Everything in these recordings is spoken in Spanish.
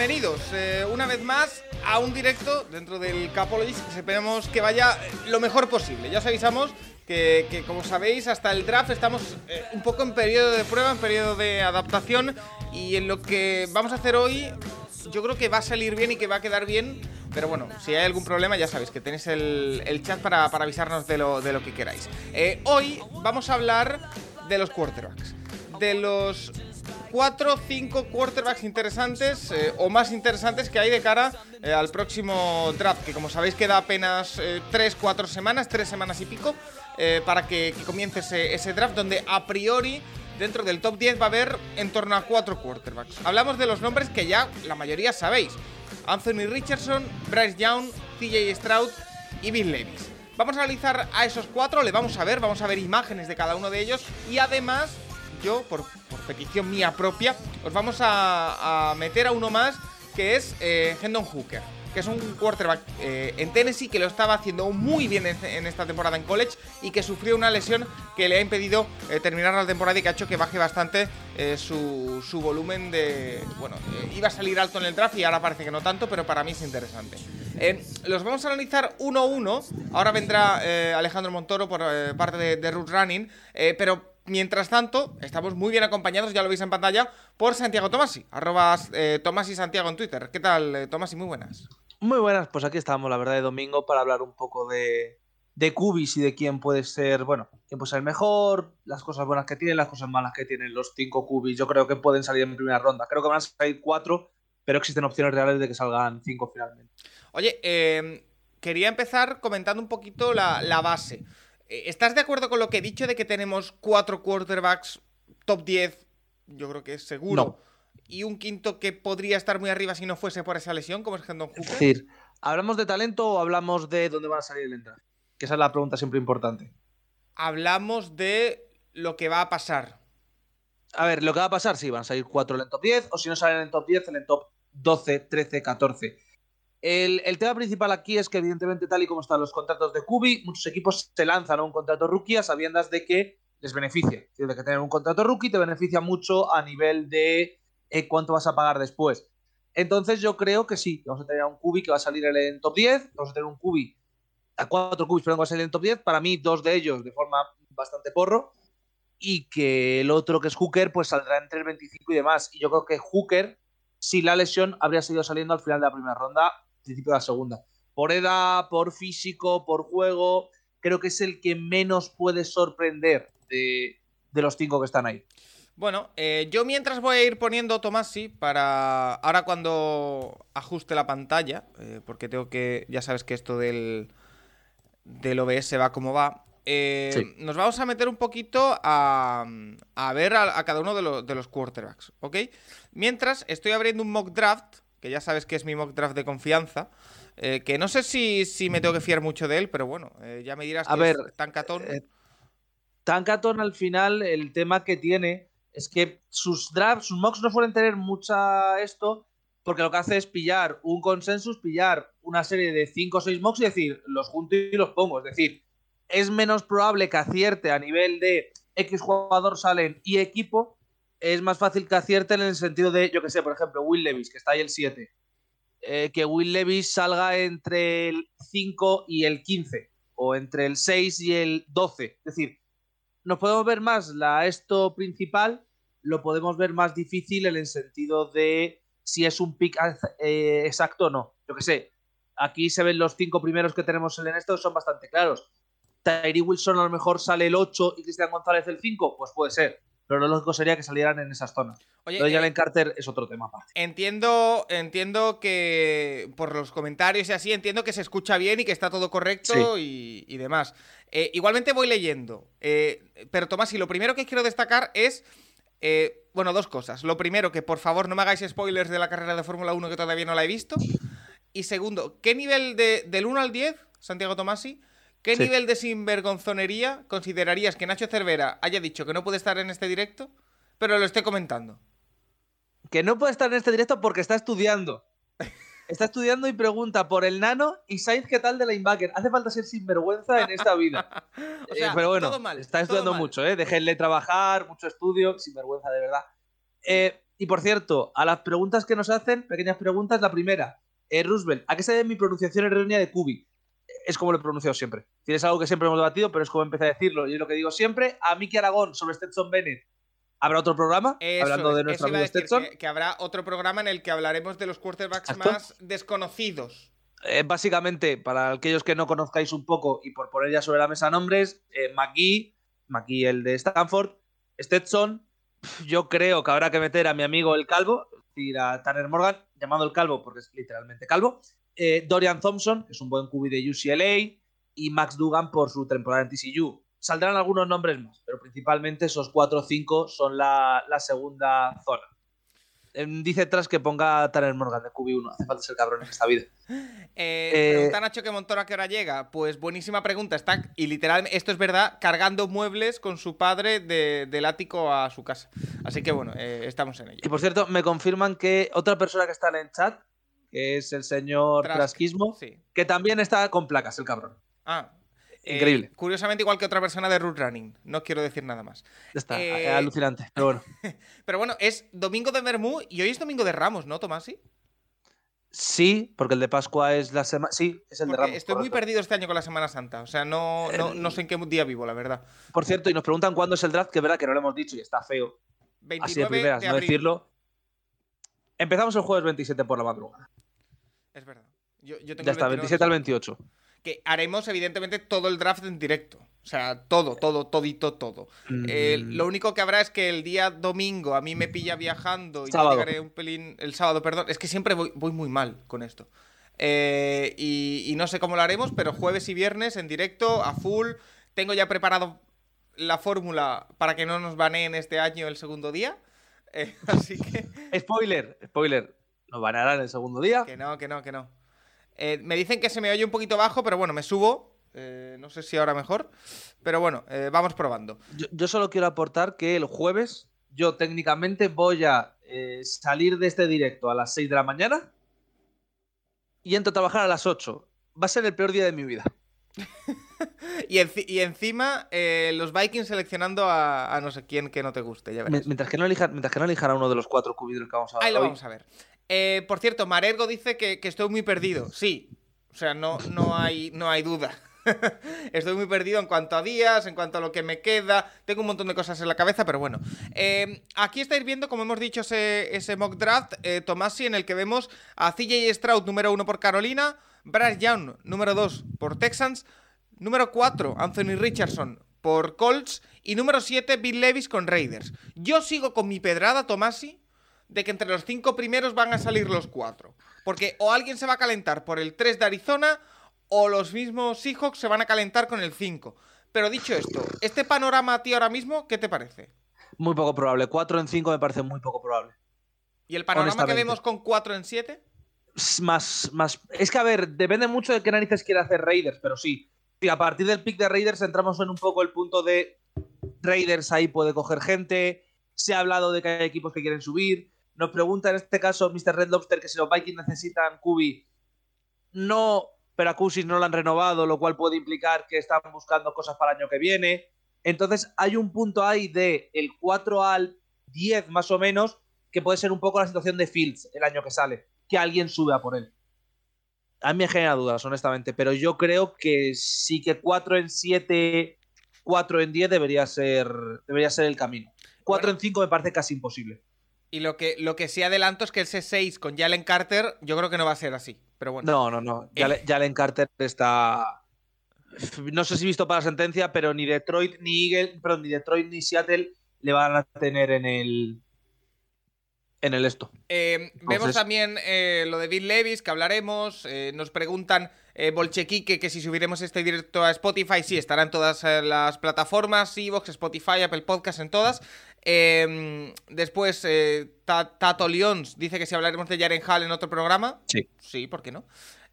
Bienvenidos eh, una vez más a un directo dentro del Capologist que esperemos que vaya eh, lo mejor posible. Ya os avisamos que, como sabéis, hasta el draft estamos eh, un poco en periodo de prueba, en periodo de adaptación y en lo que vamos a hacer hoy yo creo que va a salir bien y que va a quedar bien. Pero bueno, si hay algún problema ya sabéis que tenéis el, chat para, avisarnos de lo, de lo que queráis. Eh, hoy vamos a hablar de los quarterbacks. De los 4 o 5 quarterbacks interesantes eh, o más interesantes que hay de cara eh, al próximo draft, que como sabéis queda apenas 3, 4 semanas, 3 semanas y pico, eh, para que, comience ese, draft, donde a priori dentro del top 10 va a haber en torno a 4 quarterbacks. Hablamos de los nombres que ya la mayoría sabéis. Anthony Richardson, Bryce Young, TJ Stroud y Bill Levis. Vamos a analizar a esos cuatro, le vamos a ver, vamos a ver imágenes de cada uno de ellos y además yo, por, petición mía propia, os vamos a, meter a uno más que es eh, Hendon Hooker, que es un quarterback eh, en Tennessee que lo estaba haciendo muy bien en, esta temporada en college y que sufrió una lesión que le ha impedido eh, terminar la temporada y que ha hecho que baje bastante su, su, volumen de... Bueno, iba a salir alto en el draft y ahora parece que no tanto, pero para mí es interesante. Los vamos a analizar uno a uno. Ahora vendrá Alejandro Montoro por parte de, de Root Running, pero Mientras tanto, estamos muy bien acompañados, ya lo veis en pantalla, por Santiago Tomasi, arroba eh, Tomasi Santiago en Twitter. ¿Qué tal, eh, Tomasi? Muy buenas. Muy buenas, pues aquí estamos, la verdad, de domingo para hablar un poco de, de Cubis y de quién puede ser, bueno, quién puede ser mejor, las cosas buenas que tienen, las cosas malas que tienen los cinco Cubis. Yo creo que pueden salir en primera ronda. Creo que van a salir cuatro, pero existen opciones reales de que salgan cinco finalmente. Oye, eh, quería empezar comentando un poquito la, la base. ¿Estás de acuerdo con lo que he dicho de que tenemos cuatro quarterbacks top 10? Yo creo que es seguro. No. Y un quinto que podría estar muy arriba si no fuese por esa lesión, como es Hendon Hooker. Es decir, ¿hablamos de talento o hablamos de dónde van a salir el entrada? Que esa es la pregunta siempre importante. Hablamos de lo que va a pasar. A ver, lo que va a pasar, sí, van a salir cuatro en el top 10, o si no salen en el top 10, en el top 12, 13, 14. El, tema principal aquí es que, evidentemente, tal y como están los contratos de Kubi, muchos equipos se lanzan a un contrato rookie a sabiendas de que les beneficia. De que tener un contrato rookie te beneficia mucho a nivel de eh, cuánto vas a pagar después. Entonces, yo creo que sí, vamos a tener a un Kubi que va a salir en top 10, vamos a tener un Kubi, a cuatro Kubis, pero que va a salir en top 10. Para mí, dos de ellos de forma bastante porro, y que el otro, que es Hooker, pues saldrá entre el 25 y demás. Y yo creo que Hooker, si la lesión, habría seguido saliendo al final de la primera ronda principio de la segunda. Por edad, por físico, por juego, creo que es el que menos puede sorprender de, de los cinco que están ahí. Bueno, eh, yo mientras voy a ir poniendo Tomasi para ahora cuando ajuste la pantalla, eh, porque tengo que, ya sabes que esto del, del OBS va como va. Eh, sí. Nos vamos a meter un poquito a, a ver a, a, cada uno de, lo, de los quarterbacks, ¿ok? Mientras estoy abriendo un mock draft que ya sabes que es mi mock draft de confianza. Eh, que no sé si, si, me tengo que fiar mucho de él, pero bueno, eh, ya me dirás a que ver, es Tankaton. Eh, Tankaton al final, el tema que tiene es que sus drafts, sus mocks no suelen tener mucha esto, porque lo que hace es pillar un consensus, pillar una serie de 5 o 6 mocks y decir, los junto y los pongo. Es decir, es menos probable que acierte a nivel de X jugador salen y equipo es más fácil que acierten en el sentido de, yo que sé, por ejemplo, Will Levis, que está ahí el 7. Eh, que Will Levis salga entre el 5 y el 15, o entre el 6 y el 12. Es decir, nos podemos ver más la esto principal, lo podemos ver más difícil en el sentido de si es un pick eh, exacto o no. Yo que sé, aquí se ven los cinco primeros que tenemos en esto, son bastante claros. Tyree Wilson a lo mejor sale el 8 y Cristian González el 5, pues puede ser pero lo lógico sería que salieran en esas zonas. Oye, Lo de eh, Jalen Carter es otro tema aparte. Entiendo, entiendo que por los comentarios y así, entiendo que se escucha bien y que está todo correcto y, y demás. Eh, igualmente voy leyendo. eh, pero Tomás, y lo primero que quiero destacar es. eh, bueno, dos cosas. Lo primero, que por favor no me hagáis spoilers de la carrera de Fórmula 1 que todavía no la he visto. Y segundo, ¿qué nivel de, del 1 al 10, Santiago Tomasi, qué Sí. nivel de sinvergonzonería considerarías que Nacho Cervera haya dicho que no puede estar en este directo, pero lo esté comentando? Que no puede estar en este directo porque está estudiando. Está estudiando y pregunta por el nano y Sainz qué tal de linebacker. Hace falta ser sinvergüenza en esta vida. O sea, Eh, pero bueno, todo mal, está estudiando mal. mucho, ¿eh? Déjenle trabajar, mucho estudio, sinvergüenza de verdad. Eh, y por cierto, a las preguntas que nos hacen, pequeñas preguntas, la primera, eh, Roosevelt, ¿a qué se debe mi pronunciación errónea de Kubi? Es como lo he pronunciado siempre. Es algo que siempre hemos debatido, pero es como empecé a decirlo. Y es lo que digo siempre. A Miki Aragón sobre Stetson Bennett. ¿Habrá otro programa? Eso hablando de nuestro amigo Stetson. que, que habrá otro programa en el que hablaremos de los quarterbacks más desconocidos. Eh, básicamente, para aquellos que no conozcáis un poco y por poner ya sobre la mesa nombres, eh, McGee, McGee el de Stanford, Stetson, yo creo que habrá que meter a mi amigo el Calvo, es decir, a Tanner Morgan, llamado el Calvo porque es literalmente Calvo, eh, Dorian Thompson, que es un buen QB de UCLA, y Max Dugan por su temporada en TCU. Saldrán algunos nombres más, pero principalmente esos 4 o 5 son la, la segunda zona. Em, dice tras que ponga a Tanner Morgan de QB1, hace falta ser cabrón en esta vida. Eh, Eh, pregunta Nacho que Montoro a qué hora llega. Pues buenísima pregunta. Está, y literalmente, esto es verdad, cargando muebles con su padre de- del ático a su casa. Así que bueno, eh, estamos en ello. Y por cierto, me confirman que otra persona que está en el chat, es el señor Trask, Sí. que también está con placas, el cabrón. Ah. eh, Increíble. curiosamente, igual que otra persona de Root Running. No quiero decir nada más. Está Eh, eh, alucinante. Pero bueno, Pero bueno, es domingo de Bermú y hoy es domingo de Ramos, ¿no, Tomasi? sí, porque el de Pascua es la semana. Sí, es el de Ramos. estoy muy perdido este año con la Semana Santa. O sea, no, no, no sé en qué día vivo, la verdad. Por cierto, y nos preguntan cuándo es el draft, que es verdad que no lo hemos dicho y está feo. 29 Así de primeras, de no decirlo. Empezamos el jueves 27 por la madrugada. Es verdad. Yo, yo tengo Ya está, 29, 27 al 28. Que haremos, evidentemente, todo el draft en directo. O sea, todo, todo, todito, todo. Eh, Mm, lo único que habrá es que el día domingo a mí me pilla viajando y yo Sábado. llegaré un pelín. El sábado, perdón. Es que siempre voy, voy muy mal con esto. Eh, y, y no sé cómo lo haremos, pero jueves y viernes en directo, a full. Tengo ya preparado la fórmula para que no nos baneen este año el segundo día. Eh, así que. Spoiler, spoiler. Nos banarán el segundo día. Que no, que no, que no. Eh, me dicen que se me oye un poquito bajo, pero bueno, me subo. Eh, no sé si ahora mejor. Pero bueno, eh, vamos probando. Yo, yo solo quiero aportar que el jueves yo técnicamente voy a salir de este directo a las 6 de la mañana y entro a trabajar a las 8. Va a ser el peor día de mi vida. Y, enci- y encima, eh, los Vikings seleccionando a, a no sé quién que no te guste, ya verás. Mi- Mientras que no elijan, mientras que no elijan a uno de los cuatro cubidos que vamos a Ahí lo hoy. vamos a ver. Eh, por cierto, Marergo dice que, que estoy muy perdido. Sí. O sea, no, no, hay, no hay duda. Estoy muy perdido en cuanto a días, en cuanto a lo que me queda. Tengo un montón de cosas en la cabeza, pero bueno. Eh, aquí estáis viendo, como hemos dicho, ese, ese mock draft, eh, Tomasi, en el que vemos a CJ Stroud, número uno por Carolina, Bryce Young, número dos por Texans, número 4, Anthony Richardson por Colts y número 7, Bill Levis con Raiders. Yo sigo con mi pedrada, Tomasi, de que entre los cinco primeros van a salir los cuatro. Porque o alguien se va a calentar por el 3 de Arizona o los mismos Seahawks se van a calentar con el 5. Pero dicho esto, este panorama a ti ahora mismo, ¿qué te parece? Muy poco probable. 4 en 5 me parece muy poco probable. ¿Y el panorama que vemos con 4 en 7? Es Más, más. Es que, a ver, depende mucho de qué narices quiere hacer Raiders, pero sí. Sí, a partir del pick de Raiders entramos en un poco el punto de Raiders ahí puede coger gente. Se ha hablado de que hay equipos que quieren subir. Nos pregunta en este caso Mr. Red Lobster que si los Vikings necesitan Kubi. No, pero a no lo han renovado, lo cual puede implicar que están buscando cosas para el año que viene. Entonces hay un punto ahí de el 4 al 10 más o menos que puede ser un poco la situación de Fields el año que sale, que alguien sube a por él. A mí me genera dudas, honestamente, pero yo creo que sí que 4 en 7, 4 en 10 debería ser, debería ser el camino. 4 Bueno. en 5 me parece casi imposible. Y lo que, lo que sí adelanto es que ese 6 con Jalen Carter, yo creo que no va a ser así. Pero bueno. No, no, no. Jalen, Jalen Carter está. No sé si visto para la sentencia, pero ni Detroit ni Eagle, perdón, ni Detroit ni Seattle le van a tener en el en el esto. Eh, vemos también eh, lo de Bill Levis, que hablaremos. Eh, nos preguntan eh, Bolchequique que si subiremos este directo a Spotify. Sí, estará en todas las plataformas: Evox, Spotify, Apple Podcast, en todas. Em, después, Tato Lyons dice que si hablaremos de Jaren Hall en otro programa. Sí. Sí, ¿por qué no?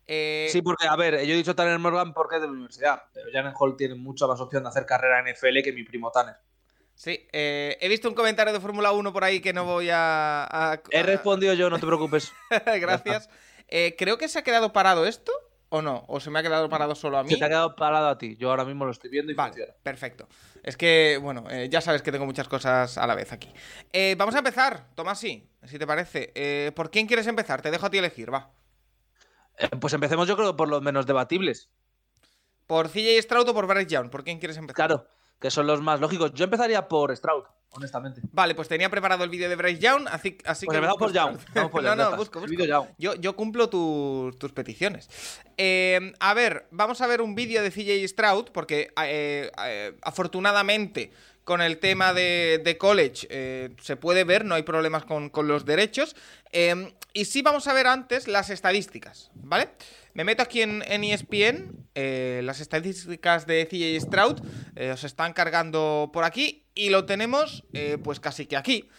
Sí, porque, a ver, yo he dicho Tanner Morgan porque es de la universidad, pero Jaren Hall tiene mucha más opción de hacer carrera en NFL que mi primo Tanner. Sí, eh, he visto un comentario de Fórmula 1 por ahí que no voy a... He respondido yo, no te preocupes. Gracias. Eh, creo que se ha quedado parado esto, ¿o no? ¿O se me ha quedado parado solo a mí? Se te ha quedado parado a ti. Yo ahora mismo lo estoy viendo y vale, Perfecto. Es que, bueno, eh, ya sabes que tengo muchas cosas a la vez aquí. vamos a empezar, Tomasi, si te parece. ¿Por quién quieres empezar? Te dejo a ti elegir, va. pues empecemos yo creo por los menos debatibles. ¿Por CJ Stroud o por Bryce Young? ¿Por quién quieres empezar? Claro que son los más lógicos. Yo empezaría por Stroud, honestamente. Vale, pues tenía preparado el vídeo de Bryce Young, así, así pues que. por Young. no, no, busco, busco. Yo, yo cumplo tus peticiones. Eh, a ver, vamos a ver un vídeo de CJ Stroud, porque eh, eh, afortunadamente con el tema de, college se puede ver, no hay problemas con, con los derechos. y sí vamos a ver antes las estadísticas, ¿vale? Me meto aquí en, ESPN, eh, las estadísticas de CJ Stroud eh, están cargando por aquí y lo tenemos eh, pues casi que aquí.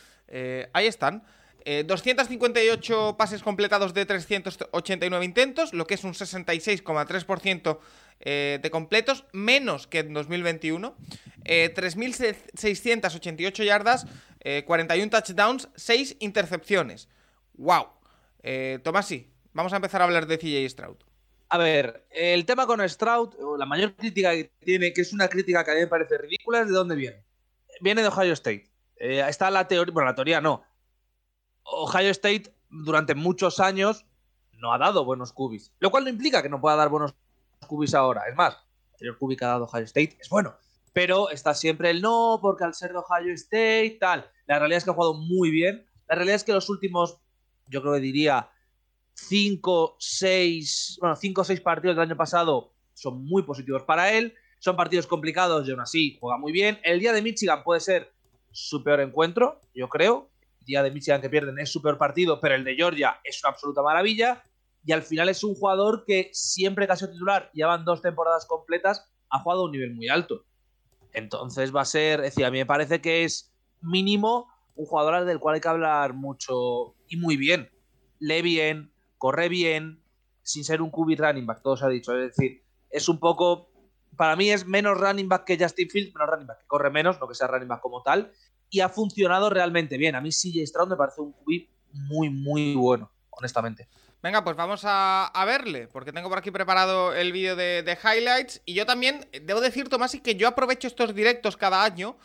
ahí están. 258 pases completados de 389 intentos, lo que es un 66,3% de completos, menos que en 2021. 3.688 yardas, 41 touchdowns, 6 intercepciones. ¡Wow! Tomasi, vamos a empezar a hablar de CJ Stroud. A ver, el tema con Stroud, la mayor crítica que tiene, que es una crítica que a mí me parece ridícula, es de dónde viene. Viene de Ohio State. Eh, está la teoría, bueno, la teoría no. Ohio State durante muchos años no ha dado buenos cubis, lo cual no implica que no pueda dar buenos cubis ahora. Es más, el cubi que ha dado Ohio State es bueno, pero está siempre el no, porque al ser de Ohio State, tal. La realidad es que ha jugado muy bien. La realidad es que los últimos, yo creo que diría, 5, 6, bueno, 5 o 6 partidos del año pasado son muy positivos para él. Son partidos complicados y aún así juega muy bien. El día de Michigan puede ser su peor encuentro, yo creo. El día de Michigan que pierden es su peor partido, pero el de Georgia es una absoluta maravilla. Y al final es un jugador que siempre que ha sido titular, llevan dos temporadas completas, ha jugado a un nivel muy alto. Entonces va a ser, es decir, a mí me parece que es mínimo un jugador del cual hay que hablar mucho y muy bien. Lee bien, corre bien, sin ser un QB running back, todo se ha dicho. Es decir, es un poco. Para mí es menos running back que Justin Fields, menos running back que corre menos, no que sea running back como tal. Y ha funcionado realmente bien. A mí CJ Stroud me parece un QB muy, muy bueno, honestamente. Venga, pues vamos a, verle, porque tengo por aquí preparado el vídeo de, de, highlights. Y yo también, debo decir, Tomás, que yo aprovecho estos directos cada año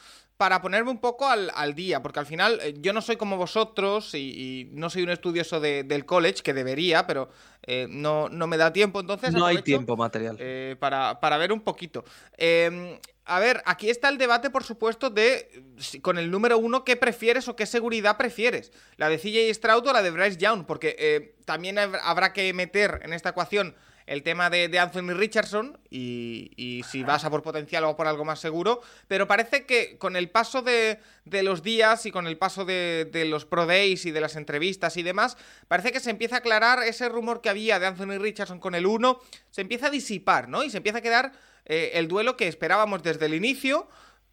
para ponerme un poco al, día, porque al final eh, yo no soy como vosotros y, no soy un estudioso del college, que debería, pero eh, no, no, me da tiempo, entonces... No hay tiempo material. Eh, para, para, ver un poquito. Em, a ver, aquí está el debate, por supuesto, de con el número uno, ¿qué prefieres o qué seguridad prefieres? ¿La de CJ Stroud o la de Bryce Young? Porque también habrá que meter en esta ecuación el tema de, Anthony Richardson y, si vas a por potencial o por algo más seguro, pero parece que con el paso de, los días y con el paso de, los Pro Days y de las entrevistas y demás, parece que se empieza a aclarar ese rumor que había de Anthony Richardson con el 1, se empieza a disipar, ¿no? Y se empieza a quedar eh, el duelo que esperábamos desde el inicio,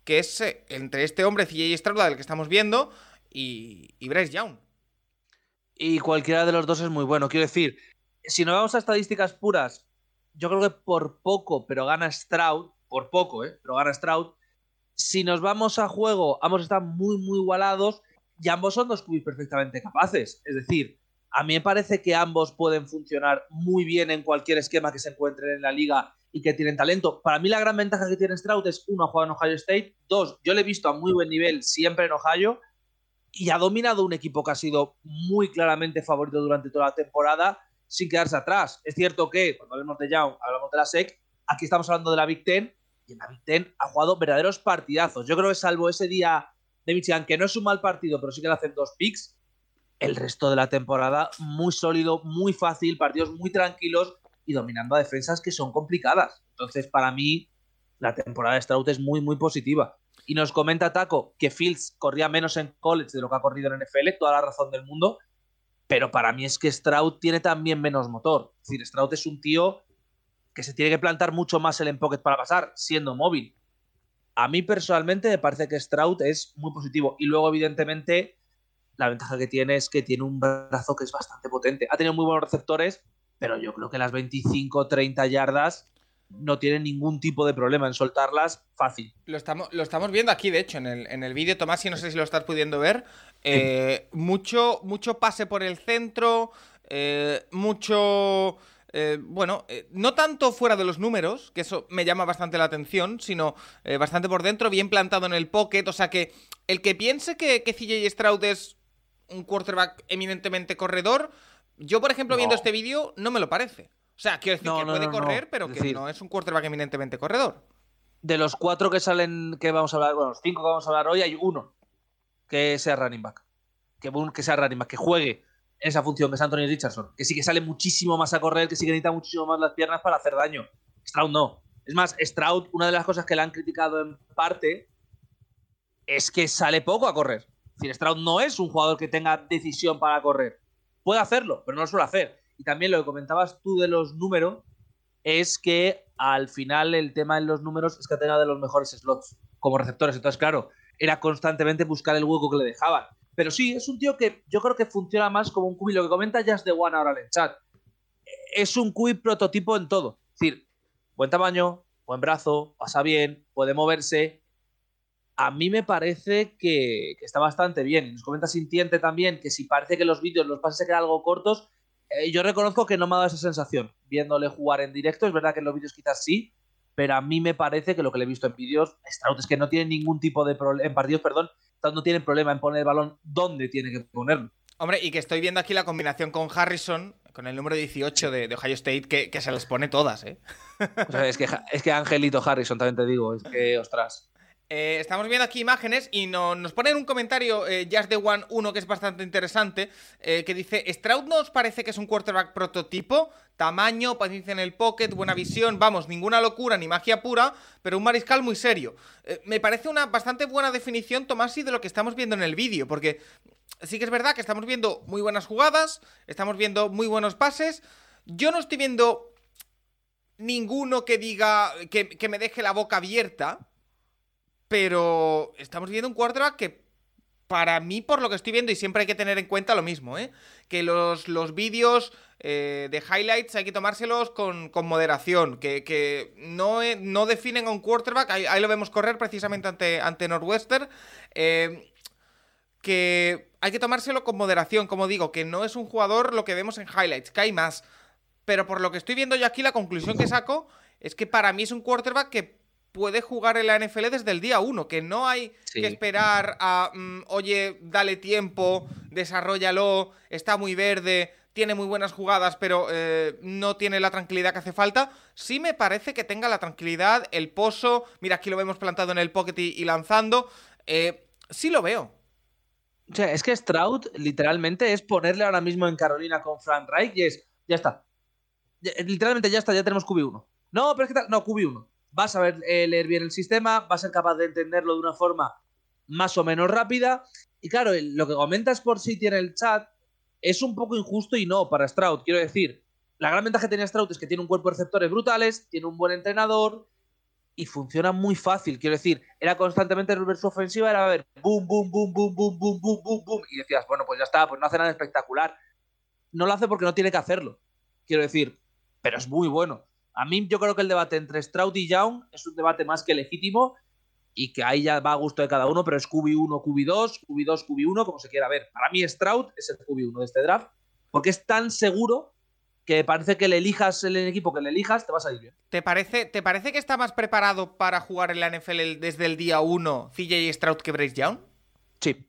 que es eh, entre este hombre CJ Stroud, del que estamos viendo, y, y Bryce Young. Y cualquiera de los dos es muy bueno. Quiero decir, si nos vamos a estadísticas puras, yo creo que por poco, pero gana Stroud, por poco, ¿eh? pero gana Stroud. Si nos vamos a juego, ambos están muy, muy igualados y ambos son dos cubis perfectamente capaces. Es decir, a mí me parece que ambos pueden funcionar muy bien en cualquier esquema que se encuentren en la liga y que tienen talento. Para mí la gran ventaja que tiene Stroud es, uno, ha en Ohio State, dos, yo le he visto a muy buen nivel siempre en Ohio y ha dominado un equipo que ha sido muy claramente favorito durante toda la temporada sin quedarse atrás. Es cierto que cuando hablamos de Young, hablamos de la SEC, aquí estamos hablando de la Big Ten, y en la Big Ten ha jugado verdaderos partidazos. Yo creo que salvo ese día de Michigan, que no es un mal partido, pero sí que le hacen dos picks, el resto de la temporada muy sólido, muy fácil, partidos muy tranquilos y dominando a defensas que son complicadas. Entonces, para mí, la temporada de Stroud es muy, muy positiva. Y nos comenta Taco que Fields corría menos en college de lo que ha corrido en NFL, toda la razón del mundo. Pero para mí es que Stroud tiene también menos motor. Es decir, Stroud es un tío que se tiene que plantar mucho más el en pocket para pasar, siendo móvil. A mí personalmente me parece que Stroud es muy positivo. Y luego, evidentemente, la ventaja que tiene es que tiene un brazo que es bastante potente. Ha tenido muy buenos receptores, pero yo creo que las 25, 30 yardas no tiene ningún tipo de problema en soltarlas fácil. Lo estamos, lo estamos viendo aquí, de hecho, en el, en el vídeo, Tomás, y no sé si lo estás pudiendo ver. Eh, mucho, mucho pase por el centro, eh, mucho... Eh, bueno, eh, no tanto fuera de los números, que eso me llama bastante la atención, sino eh, bastante por dentro, bien plantado en el pocket. O sea que el que piense que, que CJ Stroud es un quarterback eminentemente corredor, yo, por ejemplo, viendo este vídeo, no me lo parece. O sea, quiero decir No, que no, puede no, correr, pero que decir- no es un quarterback eminentemente corredor. De los cuatro que salen, que vamos a hablar, bueno, los cinco que vamos a hablar hoy, hay uno que sea running back. Que, que sea running back, que juegue en esa función, que es Anthony Richardson. Que sí que sale muchísimo más a correr, que sí que necesita muchísimo más las piernas para hacer daño. Stroud no. Es más, Stroud, una de las cosas que le han criticado en parte es que sale poco a correr. Es decir, Stroud no es un jugador que tenga decisión para correr. Puede hacerlo, pero no lo suele hacer. Y también lo que comentabas tú de los números es que al final el tema de los números es que ha tenido de los mejores slots como receptores. Entonces, claro, era constantemente buscar el hueco que le dejaban. Pero sí, es un tío que yo creo que funciona más como un QB. Lo que comenta Just the One ahora en el chat. Es un QB prototipo en todo. Es decir, buen tamaño, buen brazo, pasa bien, puede moverse. A mí me parece que, que está bastante bien. Nos comenta Sintiente también que si parece que los vídeos, los pases se quedan algo cortos, eh, yo reconozco que no me ha dado esa sensación viéndole jugar en directo. Es verdad que en los vídeos quizás sí, pero a mí me parece que lo que le he visto en vídeos, Stroud es que no tiene ningún tipo de problema, en partidos, perdón, no tiene problema en poner el balón donde tiene que ponerlo. Hombre, y que estoy viendo aquí la combinación con Harrison, con el número 18 de, de Ohio State, que, que se las pone todas, ¿eh? O sea, es, que, es que Angelito Harrison, también te digo, es que, ostras. Eh, estamos viendo aquí imágenes y no- nos ponen un comentario, eh, Just the One 1, que es bastante interesante, eh, que dice, ¿Stroud no os parece que es un quarterback prototipo? Tamaño, paciencia en el pocket, buena visión, vamos, ninguna locura ni magia pura, pero un mariscal muy serio. Eh, me parece una bastante buena definición, Tomasi, de lo que estamos viendo en el vídeo, porque sí que es verdad que estamos viendo muy buenas jugadas, estamos viendo muy buenos pases, yo no estoy viendo ninguno que diga, que me deje la boca abierta, pero estamos viendo un quarterback que para mí, por lo que estoy viendo, y siempre hay que tener en cuenta lo mismo, ¿eh? que los, los vídeos eh, de highlights hay que tomárselos con, con moderación, que, que no, eh, no definen a un quarterback, ahí, lo vemos correr precisamente ante, ante Northwestern, eh, que hay que tomárselo con moderación, como digo, que no es un jugador lo que vemos en highlights, que hay más, pero por lo que estoy viendo yo aquí, la conclusión que saco es que para mí es un quarterback que puede jugar en la NFL desde el día uno, que no hay Sí. que esperar a, mm, oye, dale tiempo, desarrollalo, está muy verde, tiene muy buenas jugadas, pero eh, no tiene la tranquilidad que hace falta. Sí me parece que tenga la tranquilidad, el pozo, mira, aquí lo vemos plantado en el pocket y, y lanzando, eh, sí lo veo. O sea, es que Stroud literalmente es ponerle ahora mismo en Carolina con Frank Reich y es, ya está. Ya- literalmente ya está, ya tenemos QB1. No, pero es que tal, no, QB1. Vas a ver, eh, leer bien el sistema, vas a ser capaz de entenderlo de una forma más o menos rápida. Y claro, lo que comentas por si tiene el chat es un poco injusto y no para Stroud. Quiero decir, la gran ventaja que tiene Stroud es que tiene un cuerpo de receptores brutales, tiene un buen entrenador y funciona muy fácil. Quiero decir, era constantemente ver su ofensiva, era ver boom, boom, boom, boom, boom, boom, boom, boom, boom. Y decías, bueno, pues ya está, pues no hace nada espectacular. No lo hace porque no tiene que hacerlo. Quiero decir, pero es muy bueno. A mí yo creo que el debate entre Stroud y Young es un debate más que legítimo y que ahí ya va a gusto de cada uno, pero es QB1, QB2, QB2, QB1, como se quiera ver. Para mí Stroud es el QB1 de este draft porque es tan seguro que parece que le elijas el equipo que le elijas, te va a salir bien. ¿Te parece, ¿Te parece que está más preparado para jugar en la NFL desde el día 1 CJ Stroud que Bryce Young? Sí.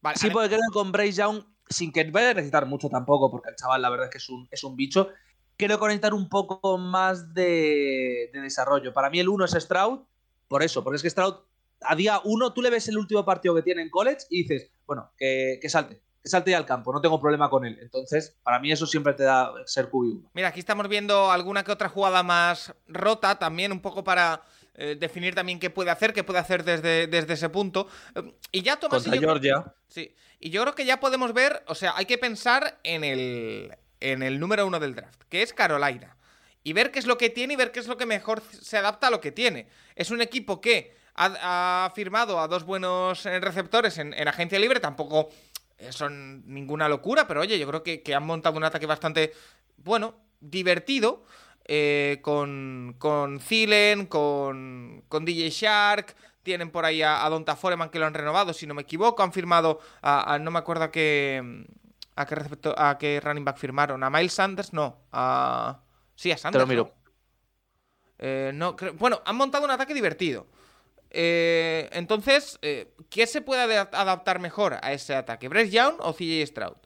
Vale, Sí, porque creo que con Bryce Young, sin que vaya a necesitar mucho tampoco, porque el chaval la verdad es que es un, es un bicho, creo necesitar un poco más de, de desarrollo. Para mí el uno es Stroud, por eso, porque es que Stroud, a día uno, tú le ves el último partido que tiene en college y dices, bueno, que, que salte, que salte ya al campo, no tengo problema con él. Entonces, para mí eso siempre te da ser QB1. Mira, aquí estamos viendo alguna que otra jugada más rota, también un poco para eh, definir también qué puede hacer, qué puede hacer desde, desde ese punto. Eh, y ya Tomás... Contra Georgia. Sí, y yo creo que ya podemos ver, o sea, hay que pensar en el, en el número uno del draft, que es Carolina. Y ver qué es lo que tiene y ver qué es lo que mejor se adapta a lo que tiene. Es un equipo que ha, firmado a dos buenos eh, receptores en, agencia libre, tampoco son ninguna locura, pero oye, yo creo que, han montado un ataque bastante, bueno, divertido. Eh, con, con Thielen, con, con DJ Shark, tienen por ahí a, Donta Foreman que lo han renovado, si no me equivoco, han firmado a, no me acuerdo a qué, a qué, a qué running back firmaron, a Miles Sanders, no, a... Sí, a Sanders. Te lo miro. Eh, bueno, han montado un ataque divertido. Eh, entonces, ¿qué se puede adaptar mejor a ese ataque? ¿Bryce Young o CJ Stroud?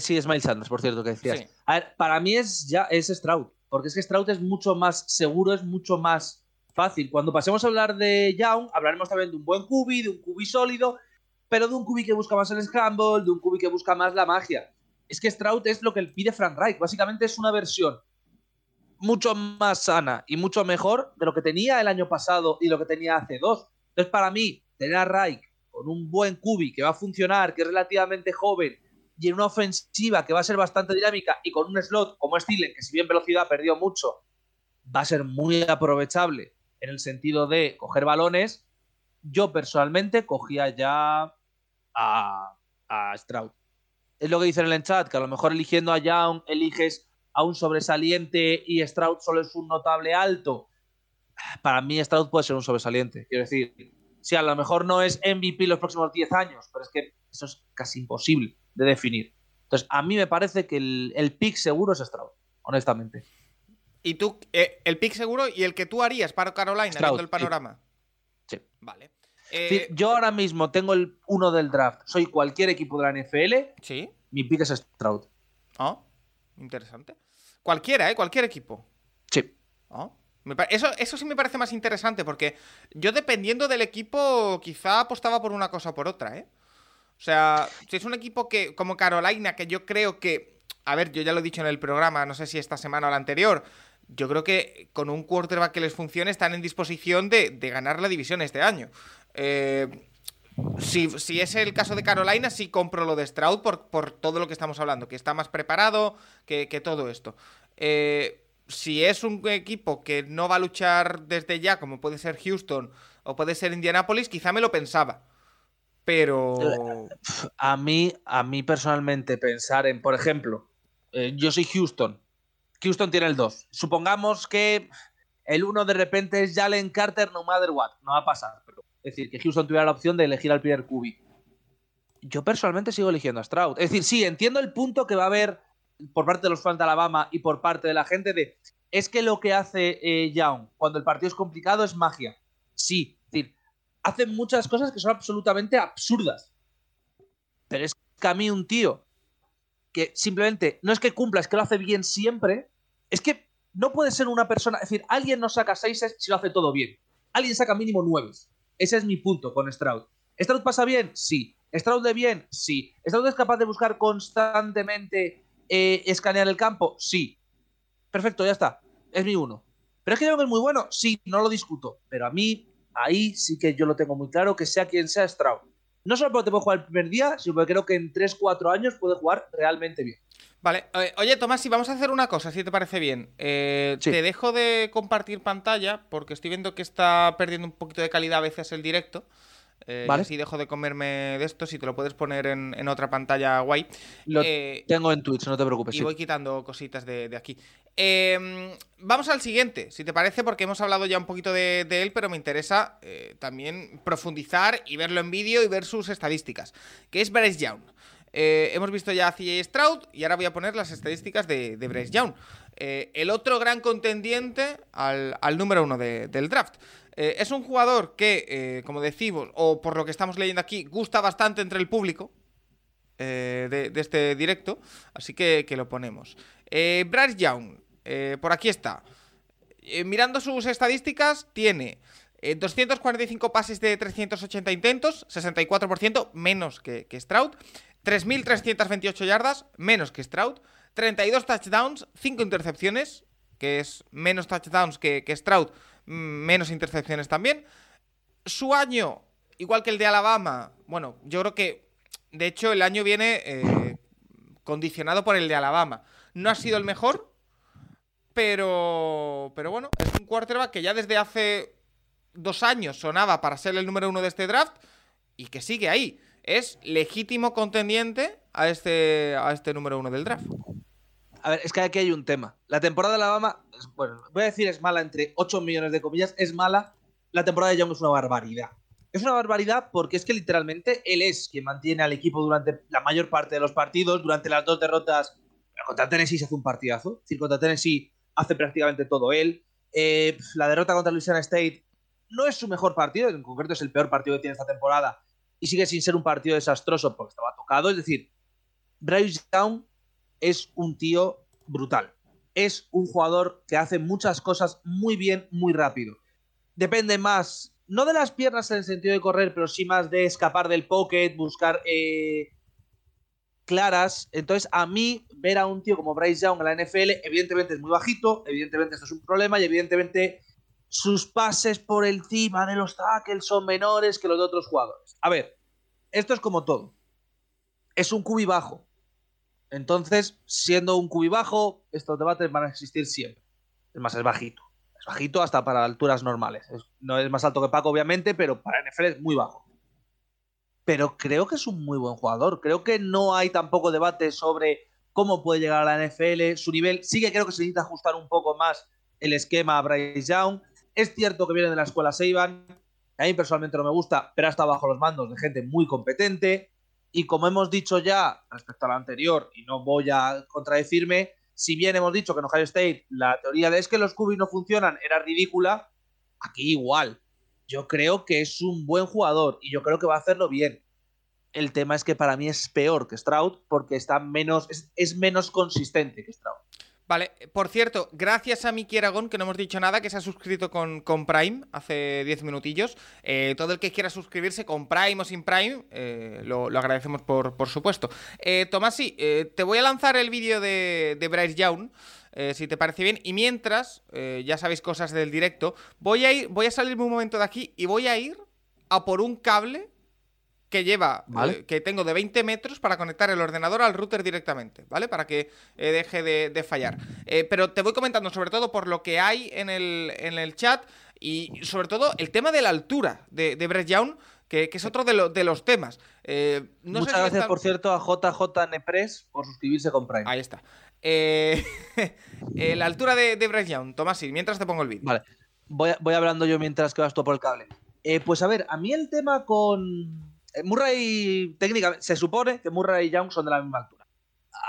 sí, es Miles Sanders, por cierto, que decías. A ver, para mí es ya es Stroud. Porque es que Stroud es mucho más seguro, es mucho más fácil. Cuando pasemos a hablar de Young, hablaremos también de un buen cubi, de un cubi sólido, pero de un cubi que busca más el scramble, de un cubi que busca más la magia. Es que Stroud es lo que pide Frank Reich. Básicamente es una versión mucho más sana y mucho mejor de lo que tenía el año pasado y lo que tenía hace dos. Entonces, para mí, tener a Reich con un buen cubi que va a funcionar, que es relativamente joven y en una ofensiva que va a ser bastante dinámica y con un slot como es que si bien velocidad perdió mucho, va a ser muy aprovechable en el sentido de coger balones, yo personalmente cogía ya a, a Stroud. Es lo que dicen en el chat, que a lo mejor eligiendo a Young eliges a un sobresaliente y Stroud solo es un notable alto. Para mí Stroud puede ser un sobresaliente. Quiero decir, si a lo mejor no es MVP los próximos 10 años, pero es que eso es casi imposible de definir. Entonces, a mí me parece que el, pick seguro es Stroud, honestamente. ¿Y tú, eh, el pick seguro y el que tú harías para Carolina, viendo el panorama? Vale. Eh, yo ahora mismo tengo el uno del draft, soy cualquier equipo de la NFL. Sí. Mi pick es Stroud. Ah, interesante. Cualquiera, ¿eh? Cualquier equipo. Sí. Ah, eso, eso sí me parece más interesante porque yo dependiendo del equipo quizá apostaba por una cosa o por otra, ¿eh? O sea, si es un equipo que, como Carolina, que yo creo que, a ver, yo ya lo he dicho en el programa, no sé si esta semana o la anterior, yo creo que con un quarterback que les funcione están en disposición de, ganar la división este año. Eh, si, es el caso de Carolina, sí compro lo de Stroud por, por todo lo que estamos hablando, que está más preparado, que, todo esto. Eh, si es un equipo que no va a luchar desde ya, como puede ser Houston o puede ser Indianapolis, quizá me lo pensaba. Pero. A mí, a mí personalmente, pensar en, por ejemplo, eh, yo soy Houston. Houston tiene el 2. Supongamos que el 1 de repente es Jalen Carter, no matter what. No va a pasar. Pero, es decir, que Houston tuviera la opción de elegir al primer QB. Yo personalmente sigo eligiendo a Stroud. Es decir, sí, entiendo el punto que va a haber por parte de los fans de Alabama y por parte de la gente de. Es que lo que hace eh, Young cuando el partido es complicado es magia. Sí, hacen muchas cosas que son absolutamente absurdas. Pero es que a mí un tío que simplemente no es que cumpla, es que lo hace bien siempre, es que no puede ser una persona, es decir, alguien no saca seis si lo hace todo bien. Alguien saca mínimo nueve. Ese es mi punto con Stroud. ¿Stroud pasa bien? Sí. ¿Stroud de bien? Sí. ¿Stroud es capaz de buscar constantemente eh, escanear el campo? Sí. Perfecto, ya está. Es mi uno. ¿Pero es que yo es muy bueno? Sí, no lo discuto. Pero a mí ahí sí que yo lo tengo muy claro, que sea quien sea Stroud. No solo porque te puede jugar el primer día, sino porque creo que en 3-4 años puede jugar realmente bien. Vale, eh, oye Tomás, si vamos a hacer una cosa, si te parece bien. Eh, te dejo de compartir pantalla porque estoy viendo que está perdiendo un poquito de calidad a veces el directo. Eh, vale. Dejo de comerme de esto, si te lo puedes poner en, otra pantalla guay. Lo eh, tengo en Twitch, no te preocupes. Y voy quitando cositas de, aquí. Em, vamos al siguiente, si te parece, porque hemos hablado ya un poquito de, él, pero me interesa eh, también profundizar y verlo en vídeo y ver sus estadísticas, que es Bryce Young. hemos visto ya a CJ Stroud y ahora voy a poner las estadísticas de, de Bryce Young. el otro gran contendiente al, número uno del draft. Eh, es un jugador que, eh, como decimos, o por lo que estamos leyendo aquí, gusta bastante entre el público eh, de, este directo, así que, lo ponemos. Bryce Young, por aquí está. mirando sus estadísticas, tiene 245 pases de 380 intentos, 64% menos que, Stroud, 3.328 yardas, menos que Stroud, 32 touchdowns, 5 intercepciones, que es menos touchdowns que, que Stroud, menos intercepciones también. Su año, igual que el de Alabama, bueno, yo creo que, de hecho, el año viene eh, condicionado por el de Alabama. No ha sido el mejor, pero, pero bueno, es un quarterback que ya desde hace dos años sonaba para ser el número uno de este draft y que sigue ahí. Es legítimo contendiente a este, a este número uno del draft. A ver, es que aquí hay un tema. La temporada de Alabama, bueno, voy a decir es mala entre 8 millones de comillas, es mala. La temporada de Young es una barbaridad. Es una barbaridad porque es que literalmente él es quien mantiene al equipo durante la mayor parte de los partidos, durante las dos derrotas. contra Tennessee se hace un partidazo. Es decir, contra Tennessee hace prácticamente todo él. Eh, la derrota contra Louisiana State no es su mejor partido, en concreto es el peor partido que tiene esta temporada y sigue sin ser un partido desastroso porque estaba tocado. Es decir, Bryce Young es un tío brutal. Es un jugador que hace muchas cosas muy bien, muy rápido. Depende más, no de las piernas en el sentido de correr, pero sí más de escapar del pocket, buscar eh, claras. Entonces, a mí, ver a un tío como Bryce Young en la NFL, evidentemente es muy bajito, evidentemente esto es un problema y evidentemente sus pases por encima de los tackles son menores que los de otros jugadores. A ver, esto es como todo. Es un cubi bajo. Entonces, siendo un cubi bajo, estos debates van a existir siempre. Es más, es bajito. Es bajito hasta para alturas normales. no es más alto que Paco, obviamente, pero para NFL es muy bajo pero creo que es un muy buen jugador. Creo que no hay tampoco debate sobre cómo puede llegar a la NFL. Su nivel sí que creo que se necesita ajustar un poco más el esquema a Bryce Young. Es cierto que viene de la escuela Seiban. A mí personalmente no me gusta, pero ha estado bajo los mandos de gente muy competente. Y como hemos dicho ya respecto a la anterior, y no voy a contradecirme, si bien hemos dicho que en Ohio State la teoría de es que los cubis no funcionan era ridícula, aquí igual yo creo que es un buen jugador y yo creo que va a hacerlo bien. El tema es que para mí es peor que Stroud porque está menos, es, menos consistente que Stroud. Vale, por cierto, gracias a Miki Aragón, que no hemos dicho nada, que se ha suscrito con, con Prime hace 10 minutillos. Eh, todo el que quiera suscribirse con Prime o sin Prime, eh, lo, agradecemos por, por supuesto. Eh, Tomás, sí, te voy a lanzar el vídeo de, de Bryce Young. Eh, si te parece bien. Y mientras, eh, ya sabéis cosas del directo, voy a ir, voy a salirme un momento de aquí y voy a ir a por un cable que lleva, eh, que tengo de 20 metros para conectar el ordenador al router directamente, ¿vale? Para que deje de, fallar. pero te voy comentando sobre todo por lo que hay en el, en el chat y sobre todo el tema de la altura de, de Brett Young. Que, es otro de, de los temas. Muchas gracias, por cierto, a JJ Nepres por suscribirse con Prime. Ahí está. Eh, eh, la altura de, de Young, Tomás, mientras te pongo el vídeo. Vale, voy, voy, hablando yo mientras que vas tú por el cable. Eh, pues a ver, a mí el tema con Murray, técnicamente, se supone que Murray y Young son de la misma altura.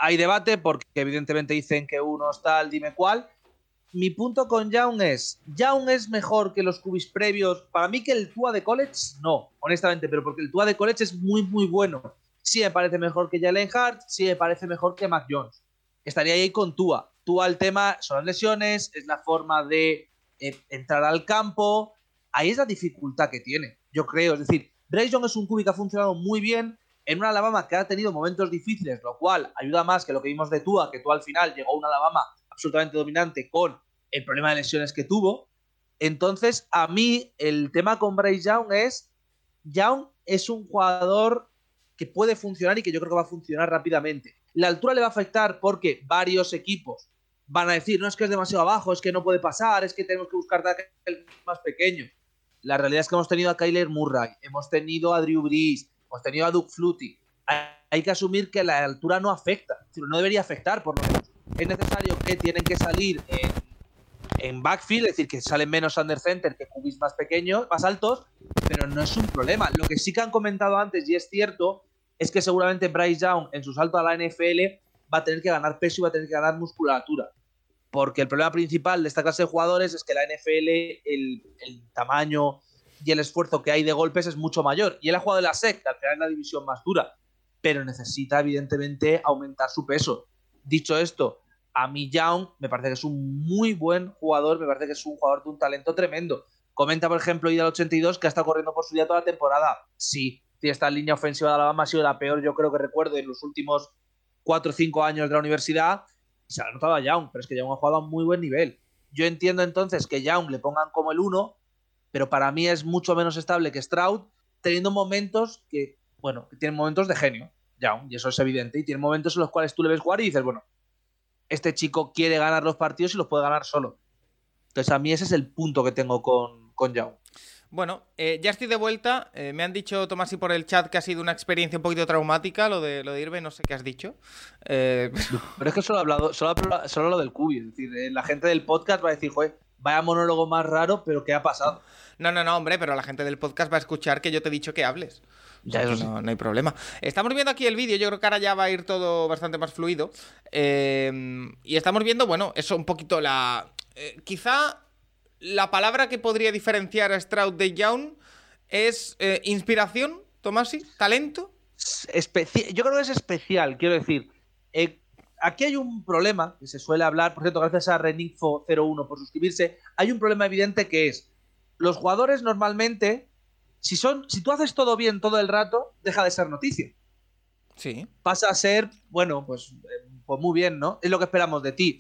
Hay debate porque evidentemente dicen que uno es tal, dime cuál. Mi punto con Young es, Young es mejor que los cubis previos. Para mí que el Tua de college, no, honestamente, pero porque el Tua de college es muy, muy bueno. Sí me parece mejor que Jalen Hart, sí me parece mejor que Mac Jones estaría ahí con Tua. Tua el tema son las lesiones, es la forma de eh, entrar al campo. Ahí es la dificultad que tiene, yo creo. Es decir, Bryce Young es un cubi que ha funcionado muy bien en una Alabama que ha tenido momentos difíciles, lo cual ayuda más que lo que vimos de Tua, que tú al final llegó a una Alabama absolutamente dominante con el problema de lesiones que tuvo. Entonces, a mí el tema con Bryce Young es, Young es un jugador que puede funcionar y que yo creo que va a funcionar rápidamente. La altura le va a afectar porque varios equipos van a decir, no es que es demasiado abajo, es que no puede pasar, es que tenemos que buscar el más pequeño. La realidad es que hemos tenido a Kyler Murray, hemos tenido a Drew Brees, hemos tenido a Duke Flutie. Hay que asumir que la altura no afecta, no debería afectar por lo menos. Es necesario que tienen que salir en, backfield, es decir, que salen menos under center que cubis más pequeños, más altos, pero no es un problema. Lo que sí que han comentado antes, y es cierto, es que seguramente Bryce Young en su salto a la NFL va a tener que ganar peso y va a tener que ganar musculatura. Porque el problema principal de esta clase de jugadores es que la NFL, el, tamaño y el esfuerzo que hay de golpes es mucho mayor. Y él ha jugado en la SEC, que al final es la división más dura. Pero necesita, evidentemente, aumentar su peso. Dicho esto, a mí Young me parece que es un muy buen jugador, me parece que es un jugador de un talento tremendo. Comenta, por ejemplo, Ida 82 que ha estado corriendo por su día toda la temporada. Sí, esta línea ofensiva de Alabama ha sido la peor, yo creo que recuerdo, en los últimos 4 o 5 años de la universidad. Se ha notado a Young, pero es que Young ha jugado a muy buen nivel. yo entiendo entonces que Young le pongan como el 1, pero para mí es mucho menos estable que Stroud, teniendo momentos que, bueno, que tienen momentos de genio, Young, y eso es evidente, y tiene momentos en los cuales tú le ves jugar y dices, bueno, este chico quiere ganar los partidos y los puede ganar solo. Entonces a mí ese es el punto que tengo con, con Young. Bueno, eh, ya estoy de vuelta. Eh, me han dicho, Tomás, y por el chat que ha sido una experiencia un poquito traumática lo de, lo de irme, no sé qué has dicho. Eh, Pero es que solo he hablado, solo, solo lo del cubi. Es decir, la gente del podcast va a decir, joder, vaya monólogo más raro, pero ¿qué ha pasado? No, no, no, hombre, pero la gente del podcast va a escuchar que yo te he dicho que hables. Ya, eso no, no, hay problema. Estamos viendo aquí el vídeo, yo creo que ahora ya va a ir todo bastante más fluido. y estamos viendo, bueno, eso un poquito la... quizá la palabra que podría diferenciar a Stroud de Young es eh, inspiración, Tomasi, talento. Yo creo que es especial, quiero decir. Eh, aquí hay un problema que se suele hablar, por cierto, gracias a Reninfo01 por suscribirse. Hay un problema evidente que es: los jugadores normalmente, si, son, si tú haces todo bien todo el rato, deja de ser noticia. Sí. Pasa a ser, bueno, pues, eh, pues muy bien, ¿no? Es lo que esperamos de ti.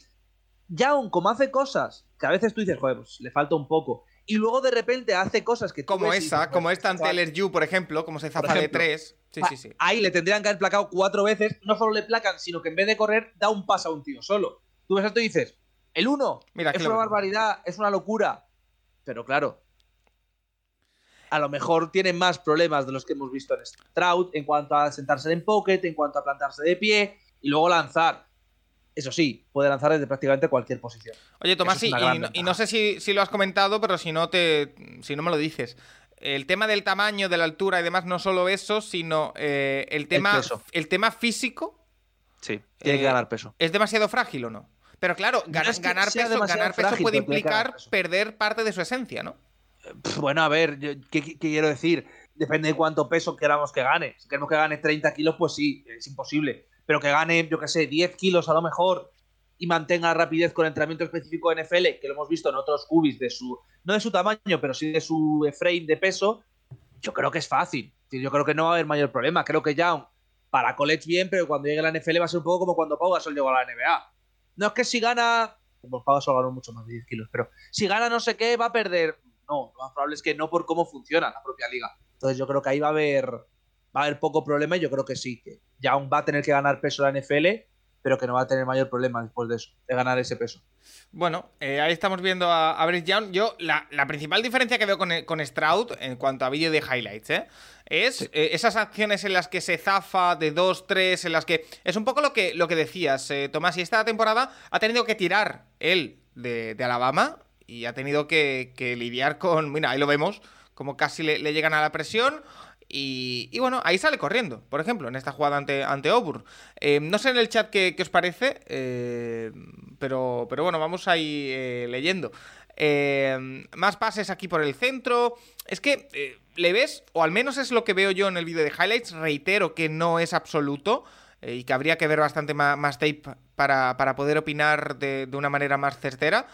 Young, como hace cosas que a veces tú dices, joder, pues le falta un poco. Y luego de repente hace cosas que Como esa, como esta ante LSU, por ejemplo, como se zafa de tres. Sí, sí, sí. Ahí le tendrían que haber placado cuatro veces. No solo le placan, sino que en vez de correr, da un paso a un tío solo. Tú ves esto y dices, el uno, Mira, es una barbaridad, es una locura. Pero claro, a lo mejor tiene más problemas de los que hemos visto en Stroud en cuanto a sentarse en pocket, en cuanto a plantarse de pie y luego lanzar. Eso sí, puede lanzar desde prácticamente cualquier posición. Oye, Tomás, y, no, sé si, lo has comentado, pero si no, te, si no me lo dices. El tema del tamaño, de la altura y demás, no solo eso, sino eh, el, tema, el, tema físico. Sí, tiene que eh, ganar peso. ¿Es demasiado frágil o no? Pero claro, ganar, peso, ganar peso puede implicar perder parte de su esencia, ¿no? Bueno, a ver, ¿qué, quiero decir? Depende de cuánto peso queramos que gane. Si queremos que gane 30 kilos, pues sí, es imposible pero que gane, yo qué sé, 10 kilos a lo mejor y mantenga rapidez con entrenamiento específico de NFL, que lo hemos visto en otros cubis de su, no de su tamaño, pero sí de su frame de peso, yo creo que es fácil. Yo creo que no va a haber mayor problema. Creo que ya para college bien, pero cuando llegue la NFL va a ser un poco como cuando Pau Gasol llegó a la NBA. No es que si gana, como Pau Gasol ganó mucho más de 10 kilos, pero si gana no sé qué, va a perder. No, lo más probable es que no por cómo funciona la propia liga. Entonces yo creo que ahí va a haber, va a haber poco problema y yo creo que sí, que ya aún va a tener que ganar peso la NFL, pero que no va a tener mayor problema después de eso, de ganar ese peso. Bueno, eh, ahí estamos viendo a, a Young. Yo, la, principal diferencia que veo con, con Stroud en cuanto a vídeo de highlights, ¿eh? es eh, esas acciones en las que se zafa de 2-3, en las que. Es un poco lo que, lo que decías, Tomás. Y esta temporada ha tenido que tirar él de, Alabama y ha tenido que, lidiar con. Mira, ahí lo vemos, como casi le llegan a la presión y, bueno, ahí sale corriendo, por ejemplo, en esta jugada ante, ante Auburn. Eh, no sé en el chat qué, os parece, eh, pero, pero bueno, vamos ahí eh, leyendo. más pases aquí por el centro. Es que le ves, o al menos es lo que veo yo en el vídeo de highlights, reitero que no es absoluto y que habría que ver bastante más, tape para, para, poder opinar de, de, una manera más certera.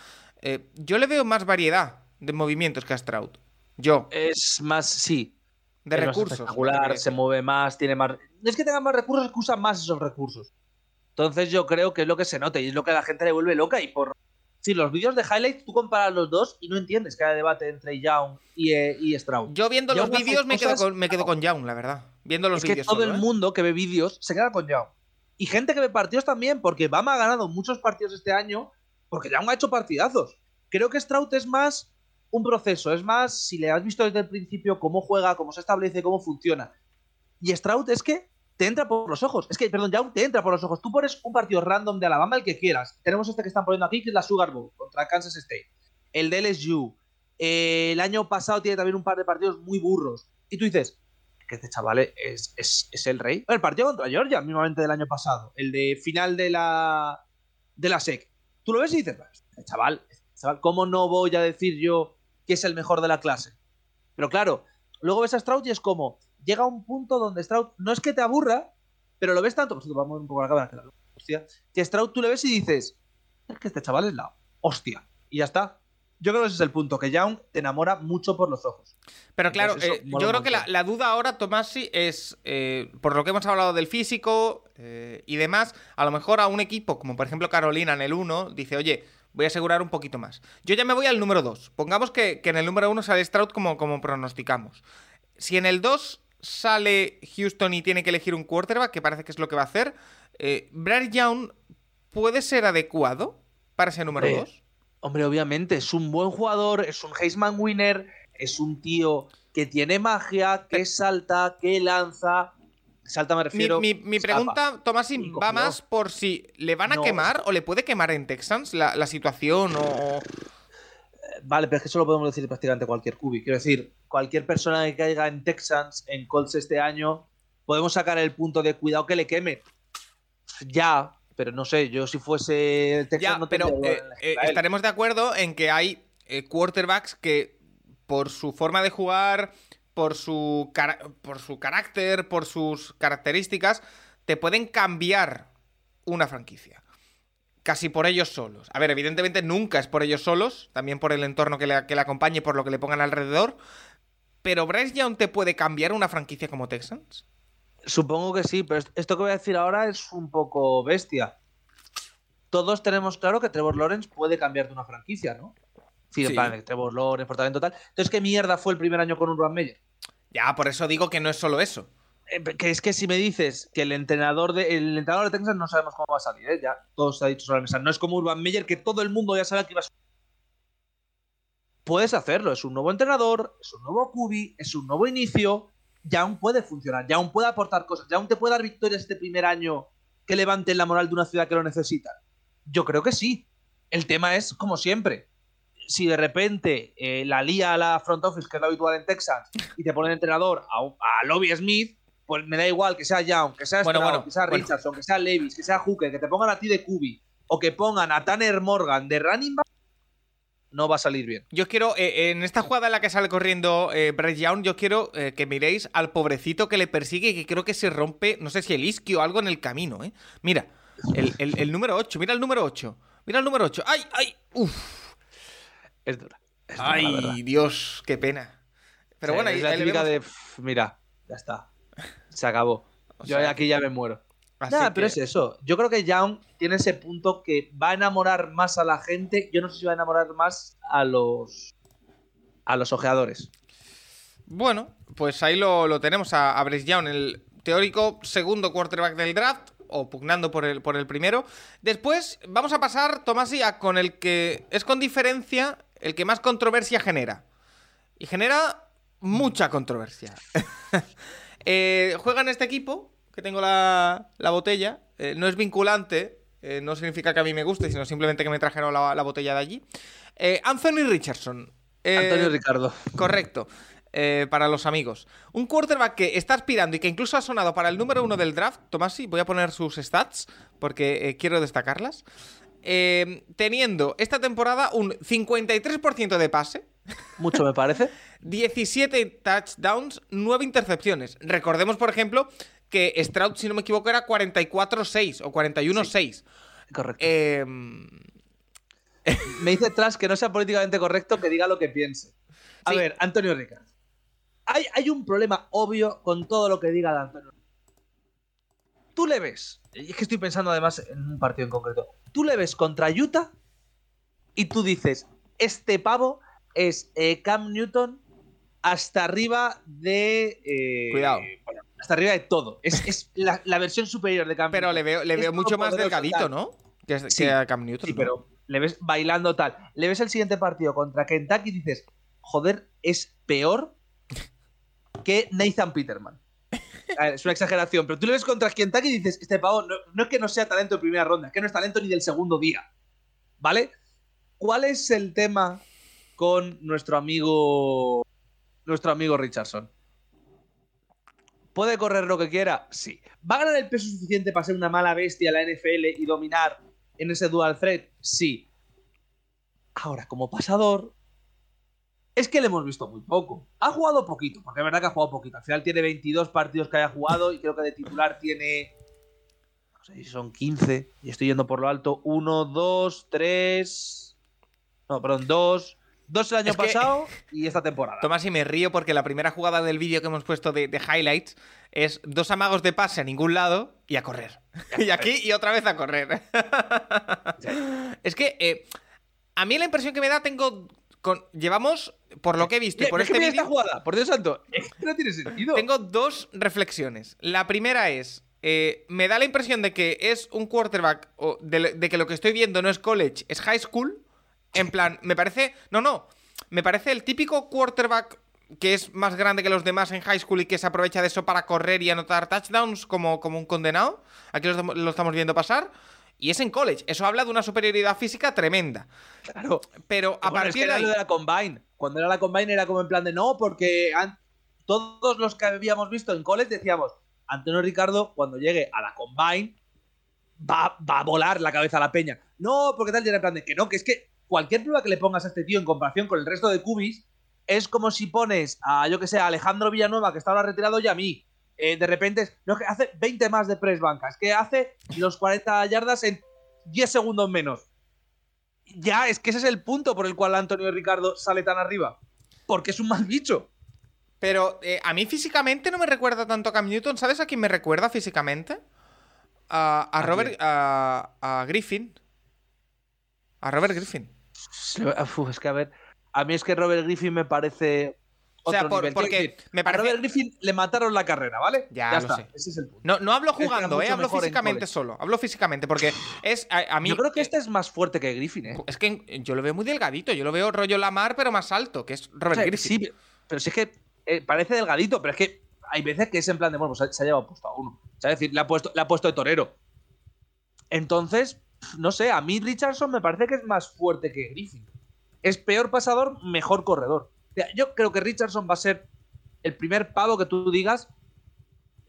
yo le veo más variedad de movimientos que a Stroud. Yo. Es más, sí, de recursos. Espectacular, se mueve más, tiene más. No es que tenga más recursos, es que usa más esos recursos. Entonces yo creo que es lo que se nota y es lo que a la gente le vuelve loca. Y por. Sí, los vídeos de highlights, tú comparas los dos y no entiendes que hay debate entre Young y, eh, y Stroud. Yo viendo los vídeos me, quedo con, me quedo con Young, la verdad. Viendo los es que todo el ¿eh? mundo que ve vídeos se queda con Young. Y gente que ve partidos también, porque Bama ha ganado muchos partidos este año porque Young ha hecho partidazos. Creo que Stroud es más un proceso, es más, si le has visto desde el principio cómo juega, cómo se establece, cómo funciona. Y Stroud es que te entra por los ojos. Es que, perdón, ya te entra por los ojos. Tú pones un partido random de Alabama, el que quieras. Tenemos este que están poniendo aquí, que es la Sugar Bowl contra Kansas State. El de LSU. Eh, el año pasado tiene también un par de partidos muy burros. Y tú dices, que este chaval es, es, el rey. El partido contra Georgia, mismamente del año pasado. El de final de la, de la SEC. Tú lo ves y dices, este chaval, este chaval, ¿cómo no voy a decir yo que es el mejor de la clase. Pero claro, luego ves a Stroud y es como, llega un punto donde Stroud no es que te aburra, pero lo ves tanto, pues vamos un poco a la cámara, que, la, hostia, que Stroud tú le ves y dices, es que este chaval es la hostia. Y ya está. Yo creo que ese es el punto, que Young te enamora mucho por los ojos. Pero claro, eh, yo creo que la, duda ahora, Tomasi, es, eh, por lo que hemos hablado del físico eh, y demás, a lo mejor a un equipo, como por ejemplo Carolina en el 1, dice, oye, voy a asegurar un poquito más. Yo ya me voy al número 2. Pongamos que, que en el número 1 sale Stroud como, como pronosticamos. Si en el 2 sale Houston y tiene que elegir un quarterback, que parece que es lo que va a hacer, eh, Bryce Young puede ser adecuado para ese número Hombre, 2. Hombre, obviamente, es un buen jugador, es un Heisman winner, es un tío que tiene magia, que salta, que lanza. Salta me Mi, refiero. mi- pregunta, Tomasi, Y va más por si le van a No. quemar o le puede quemar en Texans la, la situación o... Vale, pero es que eso lo podemos decir prácticamente cualquier cubi. Quiero decir, cualquier persona que caiga en Texans, en Colts este año, podemos sacar el punto de cuidado que le queme. Ya, pero no sé, yo si fuese el Texans Ya, no pero eh, eh, estaremos de acuerdo en que hay eh, quarterbacks que por su forma de jugar, por su, por su carácter, por sus características, te pueden cambiar una franquicia. Casi por ellos solos. A ver, evidentemente nunca es por ellos solos, también por el entorno que le, que le acompañe, por lo que le pongan alrededor. Pero Bryce Young te puede cambiar una franquicia como Texans. Supongo que sí, pero est- esto que voy a decir ahora es un poco bestia. Todos tenemos claro que Trevor Lawrence puede cambiar de una franquicia, ¿no? Sí, en plan, Trevor Lawrence, por talento tal. Entonces, ¿qué mierda fue el primer año con Urban Meyer? Ya, por eso digo que no es solo eso. Eh, que es que si me dices que el entrenador de el entrenador de Texas no sabemos cómo va a salir, ¿eh? ya todo se ha dicho sobre la mesa. No es como Urban Meyer que todo el mundo ya sabe que iba a. Puedes hacerlo, es un nuevo entrenador, es un nuevo cubi, es un nuevo inicio, ya aún puede funcionar, ya aún puede aportar cosas, ya aún te puede dar victorias este primer año que levanten la moral de una ciudad que lo necesita. Yo creo que sí. El tema es, como siempre, si de repente eh, la lía a la front office, que es lo habitual en Texas, y te ponen entrenador a, a Lobby Smith, pues me da igual que sea Young, que sea Bueno, Stroud, bueno, que sea bueno. Richardson, que sea Levis, que sea Hooker, que te pongan a ti de Kubi, o que pongan a Tanner Morgan de running back, no va a salir bien. Yo quiero, eh, en esta jugada en la que sale corriendo eh, Bryce Young, yo quiero eh, que miréis al pobrecito que le persigue y que creo que se rompe, no sé si el isquio o algo en el camino, ¿eh? Mira, el, el- el número 8, mira el número 8, mira el número 8. ¡Ay, ay! ¡Uf! Es dura. es. ¡Ay, Dios! ¡Qué pena! Pero bueno, ahí, es la típica vemos. de, "Pff, mira, ya está. Se acabó. O Yo sea, aquí ya me muero. Nada, pero es eso. Yo creo que Young tiene ese punto que va a enamorar más a la gente. Yo no sé si va a enamorar más a los a los ojeadores. Bueno, pues ahí lo, lo tenemos a, a Bryce Young, el teórico segundo quarterback del draft, o pugnando por el, por el primero. Después vamos a pasar, Tomasi, a con el que es con diferencia el que más controversia genera. Y genera mucha controversia. Eh, juega en este equipo, que tengo la, la botella, eh, no es vinculante, eh, no significa que a mí me guste, sino simplemente que me trajeron la, la botella de allí. Anthony Richardson. Antonio Ricardo. Correcto. eh, para los amigos. Un quarterback que está aspirando y que incluso ha sonado para el número uno del draft. Tomasi, voy a poner sus stats porque eh, quiero destacarlas. Eh, teniendo esta temporada un 53% de pase, Mucho me parece. 17 touchdowns, 9 intercepciones. Recordemos, por ejemplo, que Stroud, si no me equivoco, era 44-6 o 41-6. Correcto. Eh, me dice Trash que no sea políticamente correcto que diga lo que piense. A Sí. ver, Antonio Ricardo. Hay, hay un problema obvio con todo lo que diga de Antonio. Tú le ves, y es que estoy pensando además en un partido en concreto. Tú le ves contra Utah y tú dices, este pavo es eh, Cam Newton hasta arriba de... eh, Cuidado. bueno, hasta arriba de todo. Es, es la, la versión superior de Cam pero Newton. le veo, le veo mucho más delgadito, tal. ¿no? Que, Sí. que a Cam Newton. Sí, ¿no? pero le ves bailando tal. Le ves el siguiente partido contra Kentucky y dices, joder, es peor que Nathan Peterman. Es una exageración, pero tú le ves contra Kentucky y dices, este pavo no, no es que no sea talento de primera ronda, es que no es talento ni del segundo día. ¿Vale? ¿Cuál es el tema con nuestro amigo nuestro amigo Richardson? ¿Puede correr lo que quiera? Sí. ¿Va a ganar el peso suficiente para ser una mala bestia en la NFL y dominar en ese dual threat? Sí. Ahora, como pasador, es que le hemos visto muy poco. Ha jugado poquito, porque es verdad que ha jugado poquito. Al final tiene 22 partidos que haya jugado y creo que de titular tiene. No sé si son 15. Y estoy yendo por lo alto. 1, 2, 3. No, perdón, 2. 2 el año Es que- pasado y esta temporada. Tomás, y me río porque la primera jugada del vídeo que hemos puesto de, de highlights es dos amagos de pase a ningún lado y a correr. y aquí y otra vez a correr. es que eh, A mí la impresión que me da, tengo. Con, llevamos, por lo que he visto y por este mira esta vídeo, jugada, por Dios santo. No tiene sentido. tengo dos reflexiones. La primera es. eh, me da la impresión de que es un quarterback, o de, de que lo que estoy viendo no es college, es high school. En plan, me parece. No, no. Me parece el típico quarterback que es más grande que los demás en high school y que se aprovecha de eso para correr y anotar touchdowns como, como un condenado. Aquí lo, lo estamos viendo pasar. Y es en college. Eso habla de una superioridad física tremenda. Claro. Pero a Bueno, es que partir de era ahí. lo de la Combine. Cuando era la Combine era como en plan de no, porque an- todos los que habíamos visto en college decíamos, Antonio Ricardo, cuando llegue a la Combine, va, va a volar la cabeza a la peña. No, porque tal, y era en plan de que no, que es que cualquier prueba que le pongas a este tío en comparación con el resto de cubis es como si pones a, yo que sé, a Alejandro Villanueva, que está ahora retirado, y a mí. Eh, de repente, no, que hace 20 más de press banca, es que hace los 40 yardas en 10 segundos menos. Ya, es que ese es el punto por el cual Antonio Ricardo sale tan arriba. Porque es un mal bicho. Pero eh, a mí físicamente no me recuerda tanto a Cam Newton. ¿Sabes a quién me recuerda físicamente? A, a ¿A Robert. A, a Griffin. A Robert Griffin. Uf, es que a ver, a mí es que Robert Griffin me parece. O sea, otro por- nivel. porque me a parece- Robert Griffin le mataron la carrera, ¿vale? Ya, lo está. sé. Ese es el punto. No, no hablo era jugando, eh. Hablo físicamente solo. Hablo físicamente. Porque es. A, a mí. Yo creo que eh, este es más fuerte que Griffin, ¿eh? Es que yo lo veo muy delgadito. Yo lo veo rollo Lamar, pero más alto, que es O Robert sea, Griffin. sí, pero si es que eh, parece delgadito, pero es que hay veces que es en plan de, bueno, pues se ha llevado puesto a uno. O sea, es decir, le ha puesto, le ha puesto de torero. Entonces, no sé, a mí Richardson me parece que es más fuerte que Griffin. Es peor pasador, mejor corredor. Yo creo que Richardson va a ser el primer pavo que tú digas.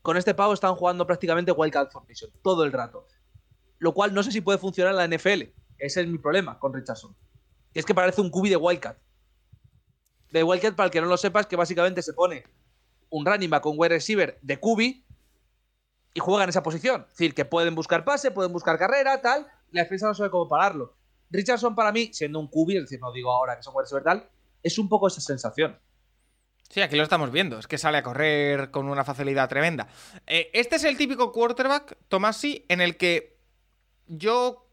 Con este pavo están jugando prácticamente Wildcat Formation todo el rato. Lo cual no sé si puede funcionar en la NFL. Ese es mi problema con Richardson. Y es que parece un cubi de Wildcat. De Wildcat, para el que no lo sepa, es que básicamente se pone un running back con wide receiver de cubi y juega en esa posición. Es decir, que pueden buscar pase, pueden buscar carrera, tal. La defensa no sabe cómo pararlo. Richardson, para mí, siendo un cubi, es decir, no digo ahora que son wide receiver tal, es un poco esa sensación. Sí, aquí lo estamos viendo. Es que sale a correr con una facilidad tremenda. Eh, este es el típico quarterback, Tomasi, en el que yo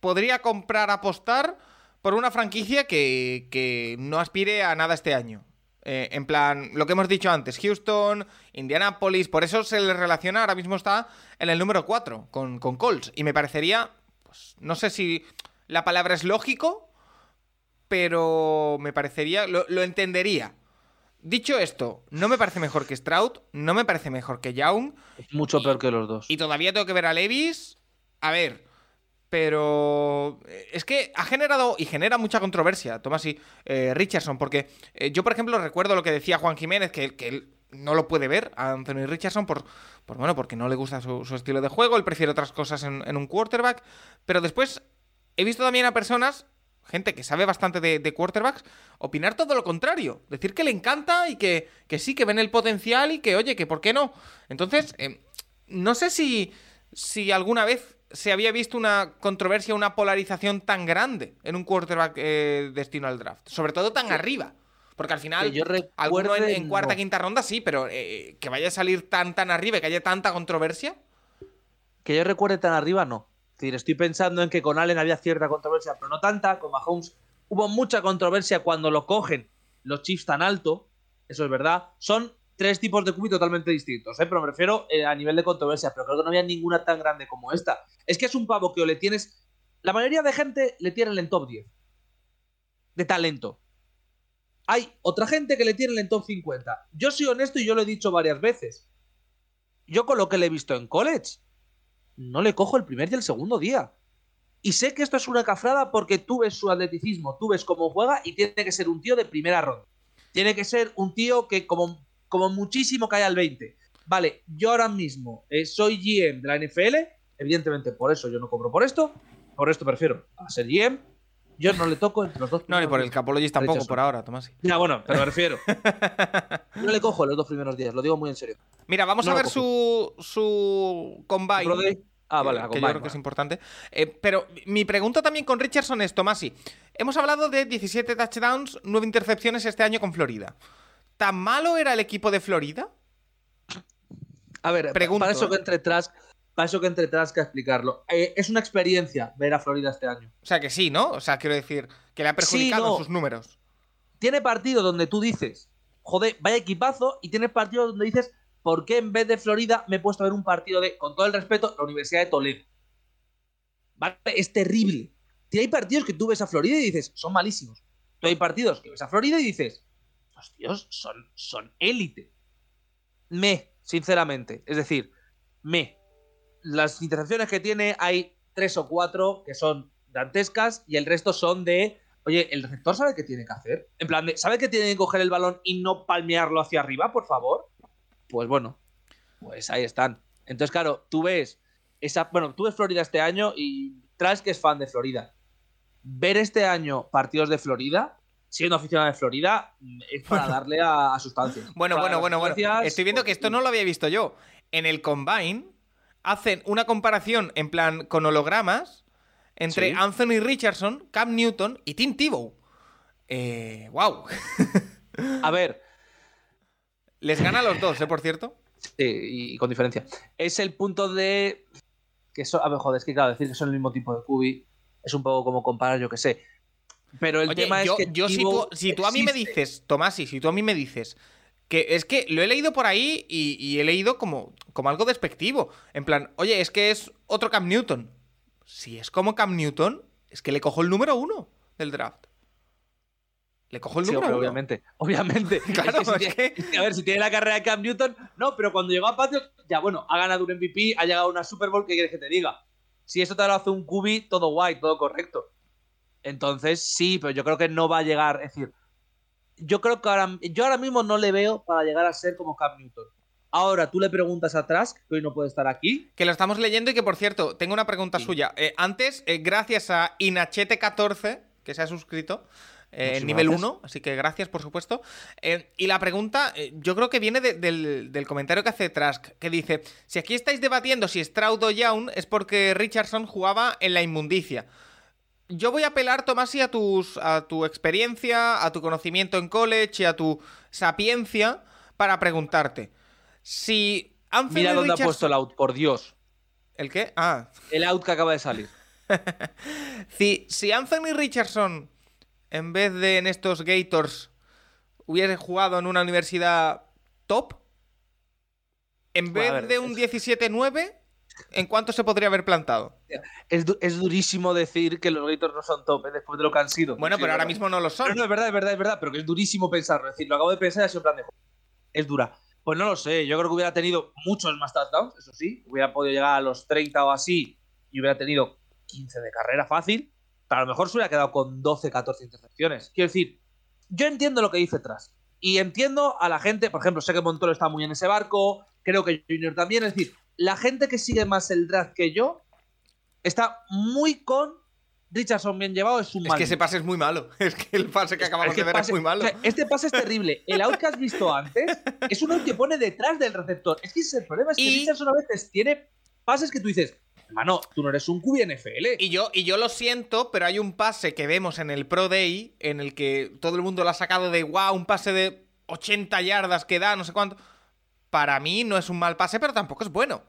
podría comprar, apostar por una franquicia que, que no aspire a nada este año. Eh, en plan, lo que hemos dicho antes, Houston, Indianapolis, por eso se le relaciona, ahora mismo está en el número 4 con, con Colts. Y me parecería, pues, no sé si la palabra es lógico, pero me parecería, lo, lo entendería. Dicho esto, no me parece mejor que Stroud, no me parece mejor que Young, Es mucho peor que los dos. y todavía tengo que ver a Levis. A ver, pero eh, es que ha generado y genera mucha controversia, Tomás y eh, Richardson, porque eh, yo, por ejemplo, recuerdo lo que decía Juan Jiménez, que, que él no lo puede ver a Anthony Richardson por, por bueno, porque no le gusta su, su estilo de juego, él prefiere otras cosas en, en un quarterback, pero después he visto también a personas gente que sabe bastante de, de quarterbacks, opinar todo lo contrario. Decir que le encanta y que, que sí, que ven el potencial y que, oye, que por qué no. Entonces, eh, no sé si, si alguna vez se había visto una controversia, una polarización tan grande en un quarterback eh, destino al draft. Sobre todo tan arriba. Porque al final, yo alguno en, en cuarta, no. quinta ronda sí, pero eh, que vaya a salir tan, tan arriba y que haya tanta controversia. Que yo recuerde tan arriba, no. Es decir, estoy pensando en que con Allen había cierta controversia, pero no tanta. Con Mahomes hubo mucha controversia cuando lo cogen los Chiefs tan alto. Eso es verdad. Son tres tipos de cubi totalmente distintos, ¿eh? pero me refiero eh, a nivel de controversia. Pero creo que no había ninguna tan grande como esta. Es que es un pavo que o le tienes. La mayoría de gente le tienen en top 10 de talento. Hay otra gente que le tienen en top 50. Yo soy honesto y yo lo he dicho varias veces. Yo con lo que le he visto en college, no le cojo el primer y el segundo día. Y sé que esto es una cafrada porque tú ves su atleticismo, tú ves cómo juega y tiene que ser un tío de primera ronda. Tiene que ser un tío que como, como muchísimo cae al 20. Vale, yo ahora mismo eh, soy GM de la NFL, evidentemente por eso yo no cobro por esto, por esto prefiero a ser GM. Yo no le toco entre los dos. No, ni por el primeros Capologist tampoco, por ahora, Tomás. Ya, bueno, pero me refiero. No le cojo los dos primeros días, lo digo muy en serio. Mira, vamos No a ver su, su combine. Ah, vale, que, la que yo creo que es importante. Eh, pero mi pregunta también con Richardson es, Tomasi, hemos hablado de 17 touchdowns, 9 intercepciones este año con Florida. ¿Tan malo era el equipo de Florida? A ver, Pregunto, para eso que ¿eh? entre Trask, Paso que entre Trask a explicarlo. Eh, es una experiencia ver a Florida este año. O sea que sí, ¿no? O sea, quiero decir que le ha perjudicado Sí, no. sus números. Tiene partidos donde tú dices, joder, vaya equipazo, y tienes partidos donde dices, ¿por qué en vez de Florida me he puesto a ver un partido de, con todo el respeto, la Universidad de Toledo? ¿Vale? Es terrible. Y hay partidos que tú ves a Florida y dices, son malísimos. Pero hay partidos que ves a Florida y dices, los tíos son, son élite. Me, sinceramente. Es decir, me. Las intercepciones que tiene hay tres o cuatro que son dantescas y el resto son de, oye, el receptor sabe qué tiene que hacer. En plan, de, ¿sabe que tiene que coger el balón y no palmearlo hacia arriba, por favor? Pues bueno, pues ahí están. Entonces, claro, tú ves esa, bueno, tú ves Florida este año y Trask que es fan de Florida. Ver este año partidos de Florida, siendo aficionado de Florida, es para darle a, a sustancias. Bueno, Para bueno, bueno, bueno. Estoy viendo que esto no lo había visto yo. En el Combine hacen una comparación en plan con hologramas entre Sí. Anthony Richardson, Cam Newton y Tim Tebow. Eh, wow. A ver, Les gana a los dos, ¿eh? Por cierto. Sí, y, con diferencia. Es el punto de. Que so- a ver, joder, es que claro, decir que son el mismo tipo de cubi es un poco como comparar, yo que sé. Pero el Oye, tema yo, es que. yo si, tú, si tú a mí me dices, Tomasi, si tú a mí me dices que es que lo he leído por ahí y, y he leído como, como algo despectivo. En plan, oye, es que es otro Cam Newton. Si es como Cam Newton, es que le cojo el número uno del draft. Le cojo el Sí, número uno. obviamente. Obviamente. Claro, si es tiene- que- A ver, si tiene la carrera de Cam Newton, no, pero cuando llegó a Patriots, ya bueno, ha ganado un MVP, ha llegado a una Super Bowl, ¿qué quieres que te diga? Si eso te lo hace un cubi, todo guay, todo correcto. Entonces, sí, pero yo creo que no va a llegar. Es decir, yo creo que ahora, yo ahora mismo no le veo para llegar a ser como Cam Newton. Ahora, tú le preguntas a Trask, que hoy no puede estar aquí. Que lo estamos leyendo y que, por cierto, tengo una pregunta Sí. suya. Eh, antes, eh, gracias a Inachete14, que se ha suscrito, eh, nivel gracias. 1, así que gracias, por supuesto. Eh, y la pregunta, yo creo que viene de- del, del comentario que hace Trask, que dice, si aquí estáis debatiendo si Stroud o Young, es porque Richardson jugaba en la inmundicia. Yo voy a apelar, Tomasi, a, tus, a tu experiencia, a tu conocimiento en college y a tu sapiencia para preguntarte. Si Anthony Mira dónde ha puesto el out, por Dios. ¿El qué? Ah, El out que acaba de salir. Si, si Anthony Richardson, en vez de en estos Gators, hubiese jugado en una universidad top, en vez ver, de un es- 17-9, ¿en cuánto se podría haber plantado? Es, du- es durísimo decir que los Gators no son top ¿eh? después de lo que han sido. Bueno, Sí, pero ahora mismo no lo son. no, es verdad, es verdad, es verdad, pero que es durísimo pensarlo. Es decir, lo acabo de pensar y ha sido plan de. Es dura. Pues no lo sé, yo creo que hubiera tenido muchos más touchdowns, eso sí. Hubiera podido llegar a los 30 o así y hubiera tenido 15 de carrera fácil. Pero a lo mejor se hubiera quedado con 12, 14 intercepciones. Quiero decir, yo entiendo lo que dice Tras. Y entiendo a la gente, por ejemplo, sé que Montoro está muy en ese barco, creo que Junior también. Es decir, la gente que sigue más el draft que yo está muy con Richardson bien llevado, es un Es mal que ese pase es muy malo. Es que el pase que acabamos es que de ver pase- es muy malo. o sea, este pase es terrible. El out que has visto antes es uno que pone detrás del receptor. Es que ese es el problema. Es que Richardson a veces tiene pases que tú dices, hermano, tú no eres un QB NFL. Y yo, y yo lo siento, pero hay un pase que vemos en el Pro Day en el que todo el mundo lo ha sacado de wow, un pase de 80 yardas que da, no sé cuánto. Para mí no es un mal pase, pero tampoco es bueno.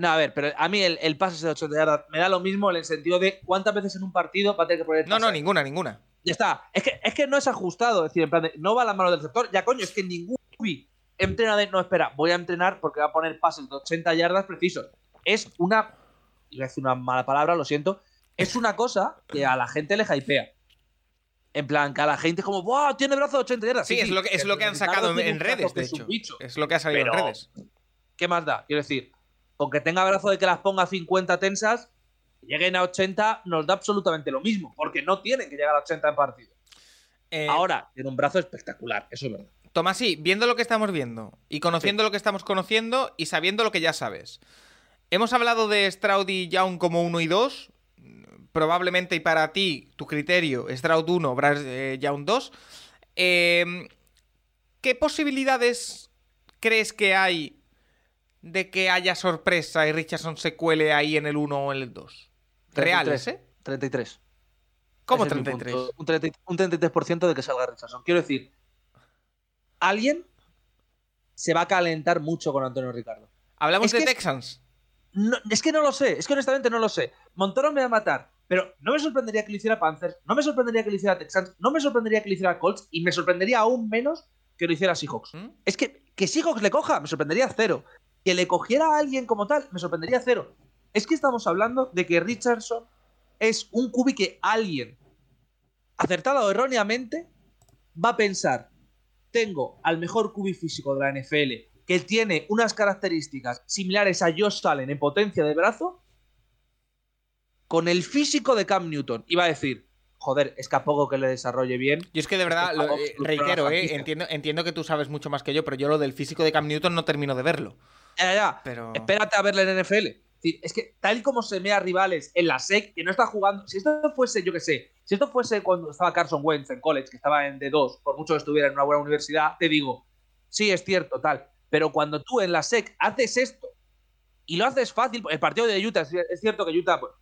No, a ver, pero a mí el, el pase de 80 yardas me da lo mismo en el sentido de cuántas veces en un partido va a tener que poner el No, no, pase. ninguna, ninguna. Ya está. Es que, es que no es ajustado. Es decir, en plan de, no va a la mano del receptor. Ya, coño, es que ningún QB entrena de. No, espera, voy a entrenar porque va a poner pases de 80 yardas precisos. Es una. Iba a decir una mala palabra, lo siento. Es una cosa que a la gente le hypea. En plan, que a la gente es como, ¡wow! Tiene brazo de 80 yardas. Sí, es lo que, es lo que han sacado en, redes, que de hecho. bicho. Es lo que ha salido Pero- en redes. ¿Qué más da? Quiero decir, con que tenga brazo de que las ponga 50 tensas, lleguen a 80, nos da absolutamente lo mismo. Porque no tienen que llegar a 80 en partido. Eh, Ahora, tiene un brazo espectacular, eso es verdad. Tomasi, viendo lo que estamos viendo y conociendo lo que estamos conociendo y sabiendo lo que ya sabes, hemos hablado de Stroud y Young como 1 y 2. Probablemente, y para ti, tu criterio, Stroud 1, Bryce eh, Young 2. Eh, ¿Qué posibilidades crees que hay de que haya sorpresa y Richardson se cuele ahí en el 1 o en el 2? Reales, 33. ¿eh? 33. ¿Cómo Ese es mi 33? punto. Un, 30 un 33% de que salga Richardson. Quiero decir, alguien se va a calentar mucho con Antonio Ricardo. Hablamos Es de Texans. no- es que no lo sé, es que honestamente no lo sé. Montoro me va a matar, pero no me sorprendería que lo hiciera Panthers, no me sorprendería que lo hiciera Texans, no me sorprendería que lo hiciera Colts y me sorprendería aún menos que lo hiciera Seahawks. ¿Mm? Es que que Seahawks le coja, me sorprendería cero. Que le cogiera a alguien como tal, me sorprendería cero. Es que estamos hablando de que Richardson es un cubi que alguien, acertado o erróneamente, va a pensar, tengo al mejor cubi físico de la NFL, que tiene unas características similares a Josh Allen en potencia de brazo, con el físico de Cam Newton. Va a decir, joder, es que a poco que le desarrolle bien. Yo es que de verdad, lo- eh, la reitero, eh, entiendo, entiendo que tú sabes mucho más que yo, pero yo lo del físico de Cam Newton no termino de verlo. Ya, ya, Pero. Espérate a verle en NFL. Es decir, Es que tal y como se mea rivales en la SEC, que no está jugando. Si esto fuese, yo qué sé, si esto fuese cuando estaba Carson Wentz en college, que estaba en D2, por mucho que estuviera en una buena universidad, te digo, sí, es cierto, tal. Pero cuando tú en la SEC haces esto y lo haces fácil, el partido de Utah, es es cierto que Utah, pues,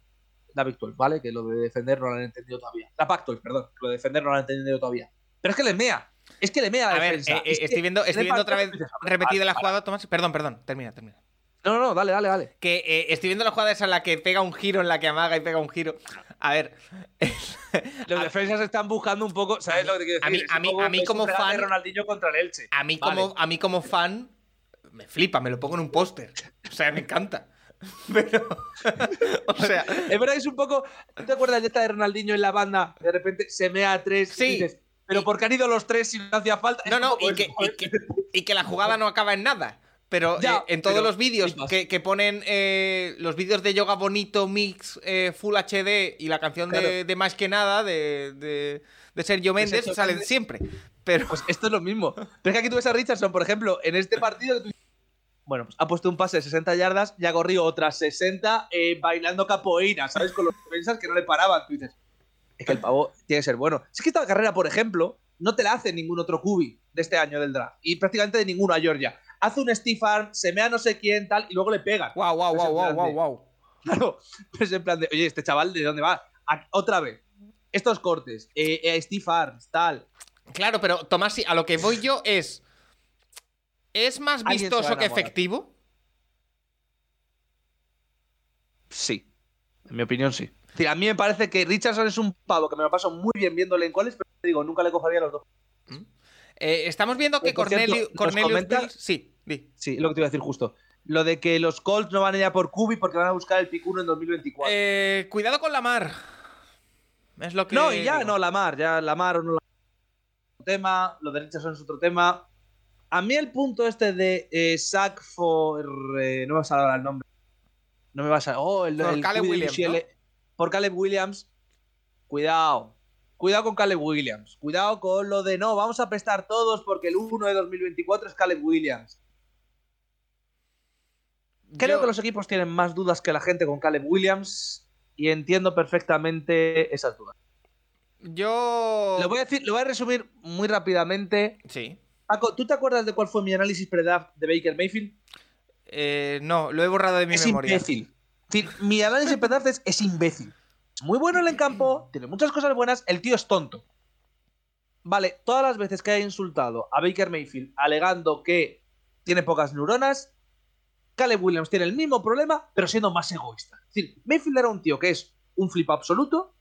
la 12, ¿vale? Que lo de defender no lo han entendido todavía. La Pac-12, perdón, lo de defender no lo han entendido todavía. Pero es que le mea. Es que le mea la A ver, defensa. eh, eh, Es que estoy viendo, en estoy viendo otra vez repetida la jugada, Tomás. Perdón, perdón, termina, termina. No, no, no, dale, dale, dale. Que eh, estoy viendo la jugada esa en la que pega un giro, en la que amaga y pega un giro. A ver, Los defensas están buscando un poco, ¿sabes lo que te quiero a mí- decir? a mí- a mí como fan- Ronaldinho contra el Elche. a mí Vale. como, a mí como fan me flipa, me lo pongo en un póster. O sea, me encanta. Pero, o sea, Es verdad que es un poco. ¿Tú te acuerdas de esta de Ronaldinho en la banda? De repente se mea a tres Sí. y dices, pero Y- ¿por qué han ido los tres si no hacía falta? No, no, y que, y, que, y que la jugada no acaba en nada. Pero Ya, eh, en todos pero los vídeos que, que ponen eh, los vídeos de Yoga Bonito Mix eh, Full HD y la canción de, Claro. de Más que Nada de, de, de Sergio Méndez salen siempre. Pero Pues esto es lo mismo. Pero es que aquí tú ves a Richardson, por ejemplo, en este partido. que tú- Bueno, pues ha puesto un pase de 60 yardas y ha corrido otras 60 eh, bailando capoeira, ¿sabes? Con los defensas que no le paraban. Tú dices, es que el pavo tiene que ser bueno. Es que esta carrera, por ejemplo, no te la hace ningún otro cubi de este año del draft. Y prácticamente de ninguno a Georgia. Hace un Steve Arm, se mea no sé quién, tal, y luego le pegan. wow, wow, wow, wow, wow, wow. Claro, pero es en plan de, oye, este chaval, ¿de dónde va? A- otra vez. Estos cortes, eh, eh, Steve Arms, tal. Claro, pero Tomás, sí, a lo que voy yo es. ¿Es más vistoso que efectivo? Sí. En mi opinión, sí. Es decir, a mí me parece que Richardson es un pavo que me lo paso muy bien viéndole en cuáles, pero te digo, nunca le cogería los dos. Eh, estamos viendo que Eh, Cornelio, nos Cornelius comenta- Bills- Sí, di. Sí, lo que te iba a decir justo. Lo de que los Colts no van a ir a por Kubi porque van a buscar el pick 1 en 2024. Eh, cuidado con la mar. Es lo que. no, y ya digo. no, Lamar, ya Lamar o no Lamar. Otro tema, lo de Richardson es otro tema. A mí el punto este de eh, sack for. eh, no me vas a dar el nombre. No me vas a. Oh, el, Por el Caleb Williams, UCLA. Por Caleb Williams. Cuidado. Cuidado con Caleb Williams. Cuidado con lo de no, vamos a prestar todos porque el 1 de 2024 es Caleb Williams. Creo Yo- que los equipos tienen más dudas que la gente con Caleb Williams y entiendo perfectamente esas dudas. Yo. Lo voy a decir, lo voy a resumir muy rápidamente. Sí. Paco, ¿tú te acuerdas de cuál fue mi análisis pre-draft de Baker Mayfield? Eh, no, lo he borrado de mi es memoria. imbécil. Mi análisis pre-draft es, es imbécil. Muy bueno en el campo, tiene muchas cosas buenas, el tío es tonto. Vale, todas las veces que haya insultado a Baker Mayfield alegando que tiene pocas neuronas, Caleb Williams tiene el mismo problema, pero siendo más egoísta. Es decir, Mayfield era un tío que es un flip absoluto,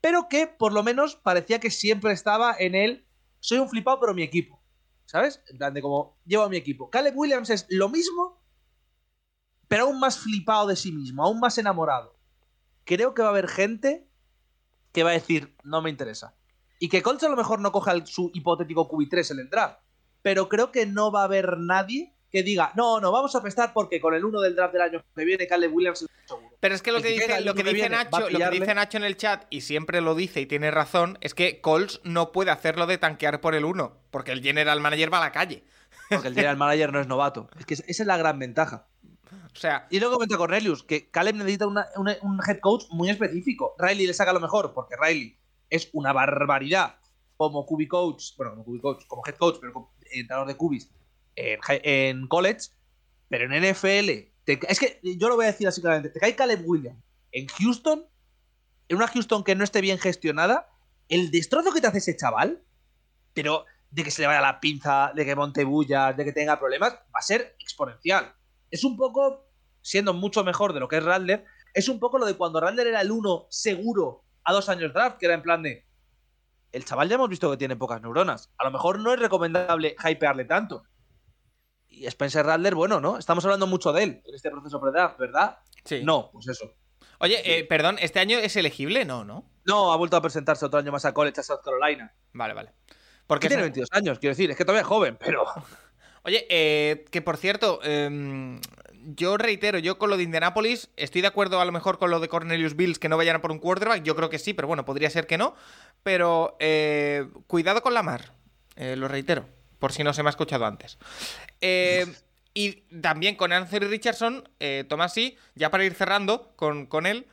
pero que por lo menos parecía que siempre estaba en el soy un flipado, pero mi equipo. ¿Sabes? En plan de como llevo a mi equipo. Caleb Williams es lo mismo, pero aún más flipado de sí mismo, aún más enamorado. Creo que va a haber gente que va a decir, no me interesa. Y que Colts a lo mejor no coja el- su hipotético QB3 en el draft. Pero creo que no va a haber nadie que diga, no, no, vamos a prestar porque con el 1 del draft del año que viene Caleb Williams es seguro. Pero es que lo que dice, lo que uno que dice viene, Nacho, lo que dice Nacho en el chat, y siempre lo dice y tiene razón, es que Colts no puede hacerlo de tanquear por el 1, porque el general manager va a la calle. Porque el general manager no es novato. Es que esa es la gran ventaja. O sea, Y luego comenta Cornelius que Caleb necesita una- una- un head coach muy específico. Riley le saca lo mejor, porque Riley es una barbaridad como QB coach, bueno, como QB coach, como head coach, pero como entrenador de QBs en, en college, pero en NFL. Es que yo lo voy a decir así claramente: te cae Caleb Williams en Houston, en una Houston que no esté bien gestionada, el destrozo que te hace ese chaval, pero de que se le vaya la pinza, de que monte bullas, de que tenga problemas, va a ser exponencial. Es un poco siendo mucho mejor de lo que es Radler, es un poco lo de cuando Radler era el 1 seguro a dos años draft, que era en plan de. El chaval ya hemos visto que tiene pocas neuronas. A lo mejor no es recomendable hypearle tanto. Y Spencer Radler, bueno, ¿no? Estamos hablando mucho de él en este proceso pre-draft, ¿verdad? Sí. No, pues eso. Oye, eh, perdón, ¿este año es elegible? No, ¿no? No, ha vuelto a presentarse otro año más a college a South Carolina. Vale, vale. Porque tiene se- 22 años, quiero decir, es que todavía es joven, pero. Oye, eh, que por cierto, em, yo reitero, yo con lo de Indianapolis estoy de acuerdo a lo mejor con lo de Cornelius Bills que no vayan a por un quarterback, yo creo que sí, pero bueno, podría ser que no. Pero eh, cuidado con la mar, eh, lo reitero, por si no se me ha escuchado antes. Eh, y también con Anthony Richardson, eh, Tomás, sí, ya para ir cerrando con, con él,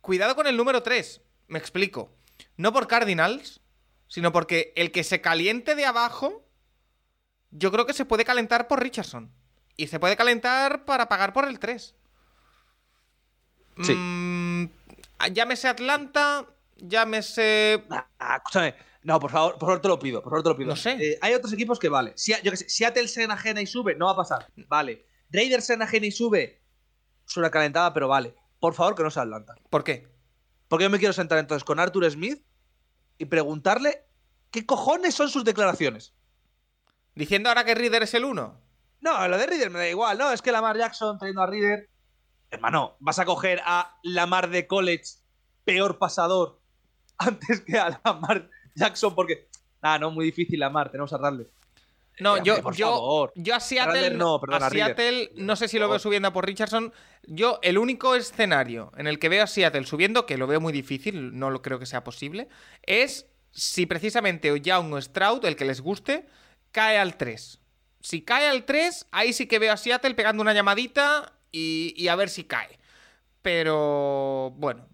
cuidado con el número 3, me explico. No por Cardinals, sino porque el que se caliente de abajo yo creo que se puede calentar por Richardson. Y se puede calentar para pagar por el 3. Sí. Mm, llámese Atlanta, llámese. Ah, escúchame. No, por favor, por favor te lo pido, por favor te lo pido. No sé. Eh, hay otros equipos que vale. Si, yo sé, Seattle se enajena y sube, no va a pasar. Vale. Raiders se enajena y sube. Es una calentada, pero vale. Por favor, que no sea Atlanta. ¿Por qué? Porque yo me quiero sentar entonces con Arthur Smith y preguntarle qué cojones son sus declaraciones. Diciendo ahora que Reader es el 1. No, lo de Reader me da igual. No, es que Lamar Jackson trayendo a Reader. Hermano, vas a coger a Lamar de college, peor pasador, antes que a Lamar Jackson, porque. Ah, no, muy difícil Lamar, tenemos a darle. No, Eh, yo, hombre, por yo, favor. yo a Seattle. No, perdón, a. Seattle, no sé si lo veo subiendo a por Richardson. Yo, el único escenario en el que veo a Seattle subiendo, que lo veo muy difícil, no lo creo que sea posible, es si precisamente o Young o Stroud, el que les guste, cae al 3. Si cae al 3, ahí sí que veo a Seattle pegando una llamadita y, y a ver si cae. Pero bueno,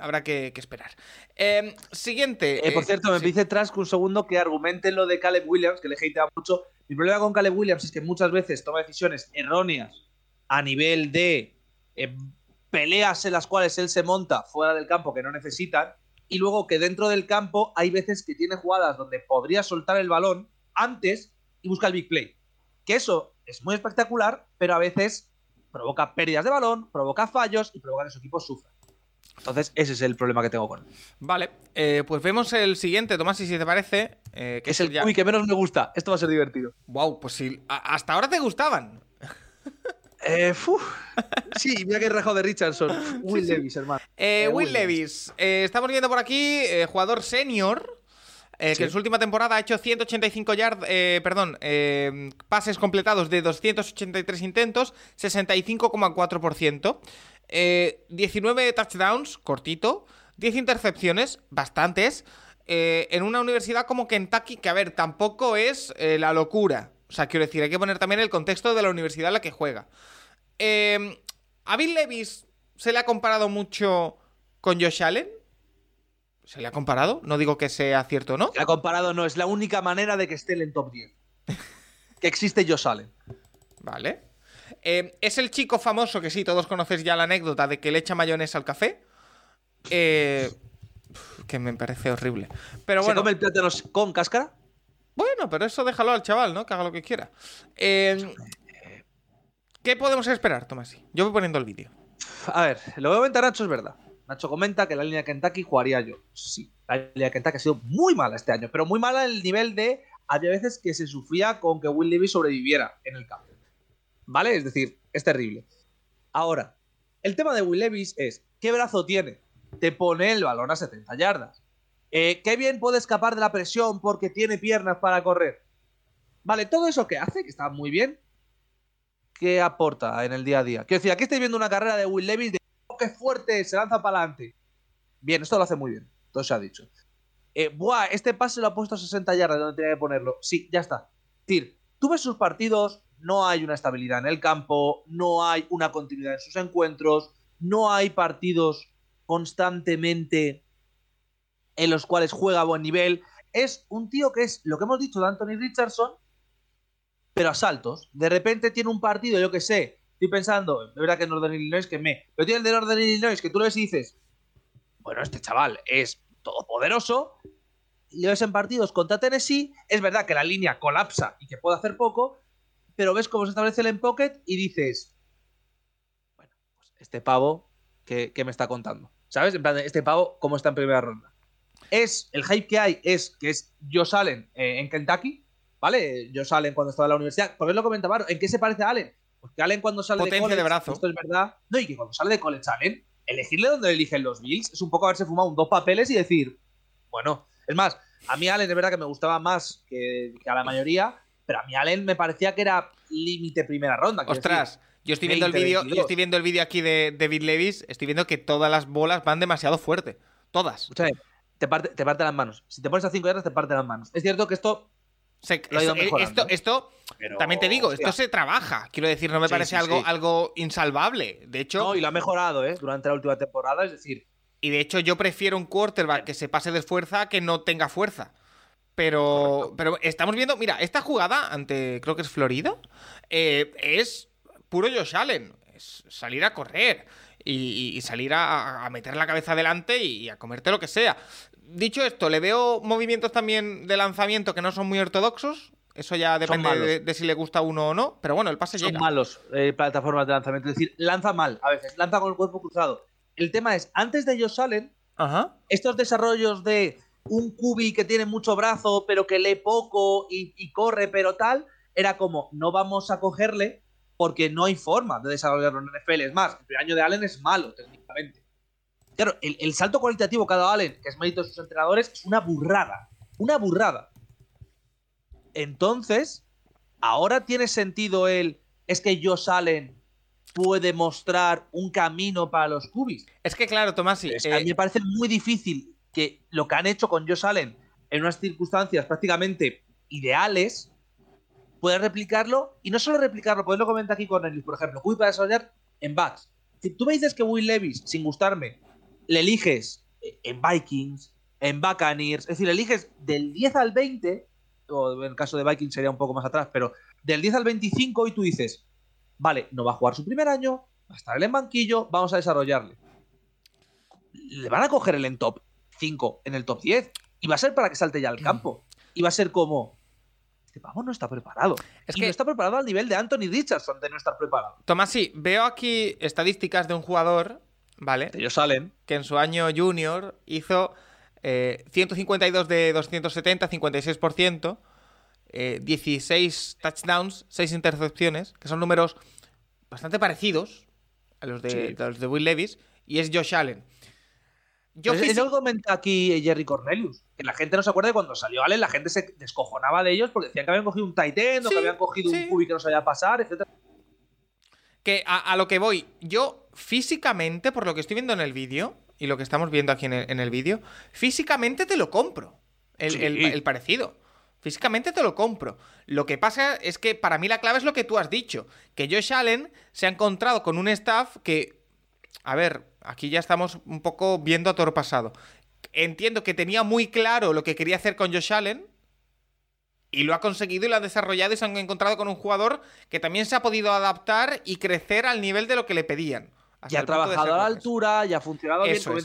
habrá que, que esperar. Eh, siguiente. Eh, por eh, cierto, me sí. dice Trask un segundo que argumenten lo de Caleb Williams, que le hatea mucho. Mi problema con Caleb Williams es que muchas veces toma decisiones erróneas a nivel de eh, peleas en las cuales él se monta fuera del campo que no necesitan. Y luego que dentro del campo hay veces que tiene jugadas donde podría soltar el balón antes y busca el big play. Que eso es muy espectacular, pero a veces provoca pérdidas de balón, provoca fallos y provoca que su equipo sufra. Entonces, ese es el problema que tengo con él. Vale, eh, pues vemos el siguiente, Tomás, y si te parece. eh, que Es el ya... Uy, que menos me gusta. Esto va a ser divertido. Wow, pues a- hasta ahora te gustaban. Eh. Sí, mira que rajo de Richardson. Will Davis, hermano. Will Will Levis. estamos viendo por aquí, jugador senior. eh, Sí. Que en su última temporada ha hecho 185 yards, perdón, eh, pases completados de 283 intentos, 65,4%. Eh, 19 touchdowns, cortito. 10 intercepciones, bastantes. eh, en una universidad como Kentucky, que a ver, tampoco es eh, la locura. O sea, quiero decir, hay que poner también el contexto de la universidad en la que juega. Eh, a Bill Levis se le ha comparado mucho con Josh Allen. ¿Se le ha comparado? No digo que sea cierto no. La comparado no es la única manera de que esté en el top 10. que existe Josh Allen. Vale. Eh, es el chico famoso que sí, todos conocéis ya la anécdota de que le echa mayonesa al café. Eh, que me parece horrible. Pero ¿Se bueno, come el plátano con cáscara? bueno, pero eso déjalo al chaval, ¿no? Que haga lo que quiera. Eh, ¿Qué podemos esperar, Tomasi? Yo voy poniendo el vídeo. A ver, lo que comenta Nacho es verdad. Nacho comenta que la línea de Kentucky jugaría yo. Sí, la línea de Kentucky ha sido muy mala este año, pero muy mala en el nivel de. Había veces que se sufría con que Will Levis sobreviviera en el campo. ¿Vale? Es decir, es terrible. Ahora, el tema de Will Levis es: ¿qué brazo tiene? Te pone el balón a 70 yardas. Eh, ¿Qué bien puede escapar de la presión porque tiene piernas para correr? Vale, todo eso que hace, que está muy bien, ¿qué aporta en el día a día? Quiero decir, aquí estáis viendo una carrera de Will Levis de "Oh, qué fuerte, se lanza para adelante. Bien, esto lo hace muy bien, todo se ha dicho. Eh, buah, este pase lo ha puesto a 60 yardas donde tenía que ponerlo. Sí, ya está. Es decir, tú ves sus partidos, no hay una estabilidad en el campo, no hay una continuidad en sus encuentros, no hay partidos constantemente en los cuales juega a buen nivel. Es un tío que es lo que hemos dicho de Anthony Richardson, pero a saltos. De repente tiene un partido, yo que sé, estoy pensando, de verdad que en Northern Illinois que me, pero tiene el de Northern Illinois que tú lo ves y dices, bueno, este chaval es todopoderoso. Lo ves en partidos contra Tennessee, es verdad que la línea colapsa y que puede hacer poco, pero ves cómo se establece el en pocket y dices, este pavo, ¿qué, qué me está contando? ¿Sabes? En plan, este pavo, ¿cómo está en primera ronda? Es, el hype que hay es que es Josh Allen eh, en Kentucky, ¿vale? Josh Allen cuando estaba en la universidad. Porque lo comentaba, ¿en qué se parece a Allen? Porque Allen cuando sale Potencia de college, de brazo. esto es verdad, no, y que cuando sale de college Allen, elegirle donde eligen los Bills es un poco haberse fumado un dos papeles y decir, bueno, es más, a mí Allen es verdad que me gustaba más que, que a la mayoría, pero a mí Allen me parecía que era límite primera ronda. Ostras, yo estoy viendo el 20, vídeo, yo 22. estoy viendo el vídeo aquí de David Levis, estoy viendo que todas las bolas van demasiado fuerte. Todas. Escúchame, te parte, te parte las manos. Si te pones a 5 yardas, te parte las manos. Es cierto que esto. Se- Lo ha ido eso- mejorando, esto, ¿eh? esto pero, también te digo, hostia, esto se trabaja. Quiero decir, no me Sí, parece sí, algo, sí. algo insalvable. De hecho, No, y lo ha mejorado, ¿eh? Durante la última temporada. Es decir, Y de hecho, yo prefiero un quarterback que se pase de fuerza que no tenga fuerza. Pero, pero estamos viendo, mira, esta jugada ante, creo que es Florida, eh, es puro Josh Allen. Es salir a correr y, y salir a, a meter la cabeza adelante y a comerte lo que sea. Dicho esto, le veo movimientos también de lanzamiento que no son muy ortodoxos. Eso ya depende de, de si le gusta uno o no. Pero bueno, el pase son llega. malos eh, plataformas de lanzamiento. Es decir, lanza mal a veces, lanza con el cuerpo cruzado. El tema es, antes de ellos salen, Ajá. estos desarrollos de un cubi que tiene mucho brazo, pero que lee poco y, y corre, pero tal, era como, no vamos a cogerle porque no hay forma de desarrollarlo en NFL. Es más, el primer año de Allen es malo, técnicamente. Claro, el, el salto cualitativo que ha dado Allen, que es mérito de sus entrenadores, es una burrada. Una burrada. Entonces, ahora tiene sentido el. Es que Josh Allen puede mostrar un camino para los cubis. Es que claro, Tomasi, Es- eh, a mí me parece muy difícil que lo que han hecho con Josh Allen en unas circunstancias prácticamente ideales pueda replicarlo y no solo replicarlo, pues lo comenta aquí Cornelius, por ejemplo, Cuy para desarrollar en backs. Si tú me dices que Will Levis, sin gustarme, le eliges en Vikings, en Buccaneers, es decir, le eliges del 10 al 20, o en el caso de Vikings sería un poco más atrás, pero del 10 al 25 y tú dices, vale, no va a jugar su primer año, va a estar en banquillo, vamos a desarrollarle le van a coger el en top 5 en el top 10 y va a ser para que salte ya al campo. Y va a ser como. Este pavo no está preparado. Es y que- no está preparado al nivel de Anthony Richardson de no estar preparado. Tomasi, veo aquí estadísticas de un jugador, ¿vale? Ellos salen. que en su año junior hizo eh, 152 de 270, 56%, eh, 16 touchdowns, 6 intercepciones, que son números bastante parecidos a los de, Sí. a los de Will Levis, y es Josh Allen. Yo Yo fisi- es lo que comenta aquí Jerry Cornelius. Que la gente no se acuerda de cuando salió Allen, la gente se descojonaba de ellos porque decían que habían cogido un tight end o Sí, que habían cogido sí. un cubi que no sabía pasar, etc. que a, a lo que voy, yo físicamente, por lo que estoy viendo en el vídeo, y lo que estamos viendo aquí en el, en el vídeo, físicamente te lo compro. El, Sí. el- el parecido. Físicamente te lo compro. Lo que pasa es que para mí la clave es lo que tú has dicho. Que Josh Allen se ha encontrado con un staff que. A ver, aquí ya estamos un poco viendo a toro pasado. Entiendo que tenía muy claro lo que quería hacer con Josh Allen. Y lo ha conseguido y lo ha desarrollado y se han encontrado con un jugador que también se ha podido adaptar y crecer al nivel de lo que le pedían. Ya ha trabajado a la altura, ya ha funcionado bien. Eso es.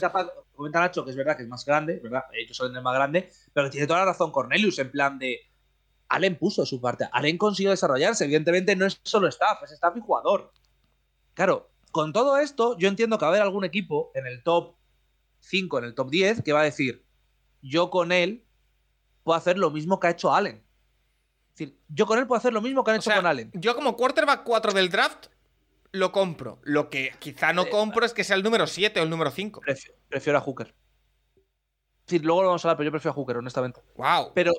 Comenta, Nacho que es verdad que es más grande, ¿verdad? Ellos son el más grande, pero tiene toda la razón Cornelius, en plan de. Allen puso su parte. Allen consiguió desarrollarse. Evidentemente no es solo staff, es staff y jugador. Claro, con todo esto, yo entiendo que va a haber algún equipo en el top 5, en el top 10, que va a decir: Yo con él puedo hacer lo mismo que ha hecho Allen. Es decir, yo con él puedo hacer lo mismo que han O hecho sea, con Allen. Yo como quarterback 4 del draft lo compro. Lo que quizá no Eh, compro es que sea el número 7 o el número 5. Prefiero, prefiero a Hooker. Es decir, luego lo vamos a hablar, pero yo prefiero a Hooker, honestamente. Wow. Pero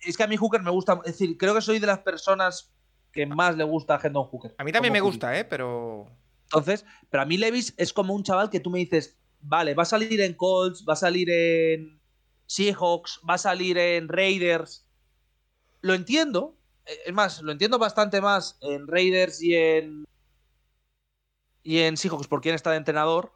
es que a mí Hooker me gusta. Es decir, creo que soy de las personas que más le gusta a Hendon Hooker. A mí también me gusta, ¿eh? Pero... Entonces, pero a mí Levis es como un chaval que tú me dices, vale, va a salir en Colts, va a salir en Seahawks, va a salir en Raiders. Lo entiendo. eh, Es más, lo entiendo bastante más en Raiders y en. Y en Seahawks por quién está de entrenador.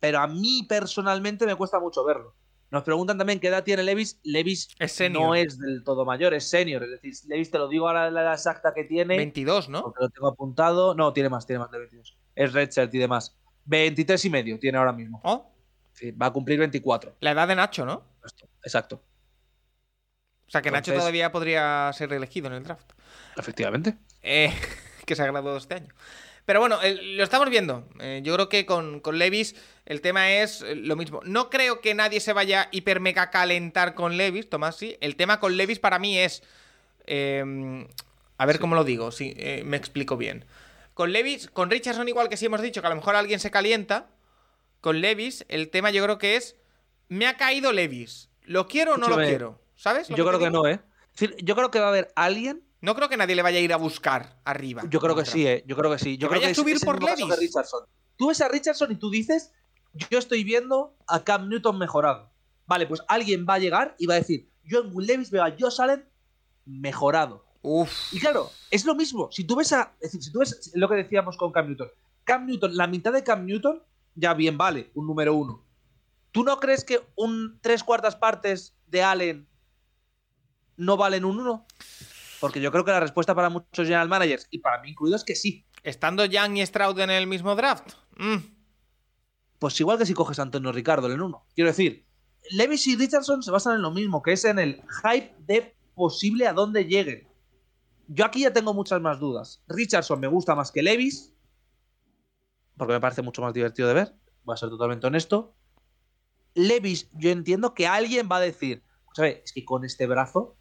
Pero a mí personalmente me cuesta mucho verlo. Nos preguntan también qué edad tiene Levis. Levis Es no es del todo mayor, es senior. Es decir, Levis te lo digo ahora la edad exacta que tiene. 22, ¿no? Porque lo tengo apuntado. No, tiene más, tiene más de 22. Es redshirt y demás. 23 y medio tiene ahora mismo. Oh, Sí, va a cumplir 24. la edad de Nacho, ¿no? Exacto. O sea que Nacho todavía podría ser elegido en el draft. Efectivamente. Eh, que se ha graduado este año. Pero bueno, lo estamos viendo. Eh, yo creo que con, con Levis el tema es eh, lo mismo. No creo que nadie se vaya hiper mega calentar con Levis, Tomás, sí. El tema con Levis para mí es. eh, a ver cómo lo digo, si eh, me explico bien. Con Levis, con Richardson, igual que si hemos dicho que a lo mejor alguien se calienta. Con Levis, el tema yo creo que es. Me ha caído Levis. ¿Lo quiero o no lo quiero? ¿Sabes? lo Yo creo que no, ¿eh? Yo creo que va a haber alguien. No creo que nadie le vaya a ir a buscar arriba. Yo creo que sí, ¿eh? Yo creo que sí. Yo ¿Que creo vaya que a subir es por que Richardson. Tú ves a Richardson y tú dices, yo estoy viendo a Cam Newton mejorado. Vale, pues alguien va a llegar y va a decir, yo en Will Levis veo a Josh Allen mejorado. Uf. Y claro, es lo mismo. Si tú ves a. Es decir, si tú ves lo que decíamos con Cam Newton. Cam Newton, la mitad de Cam Newton, ya bien vale, un número uno. ¿Tú no crees que un tres cuartas partes de Allen no valen un uno? Porque yo creo que la respuesta para muchos general managers, y para mí incluido, es que sí. Estando Young y Stroud en el mismo draft. Mm. Pues igual que si coges a Antonio Ricardo en uno. Quiero decir, Levis y Richardson se basan en lo mismo, que es en el hype de posible a dónde lleguen. Yo aquí ya tengo muchas más dudas. Richardson me gusta más que Levis, porque me parece mucho más divertido de ver, voy a ser totalmente honesto. Levis, yo entiendo que alguien va a decir, ¿sabes? Es que con este brazo,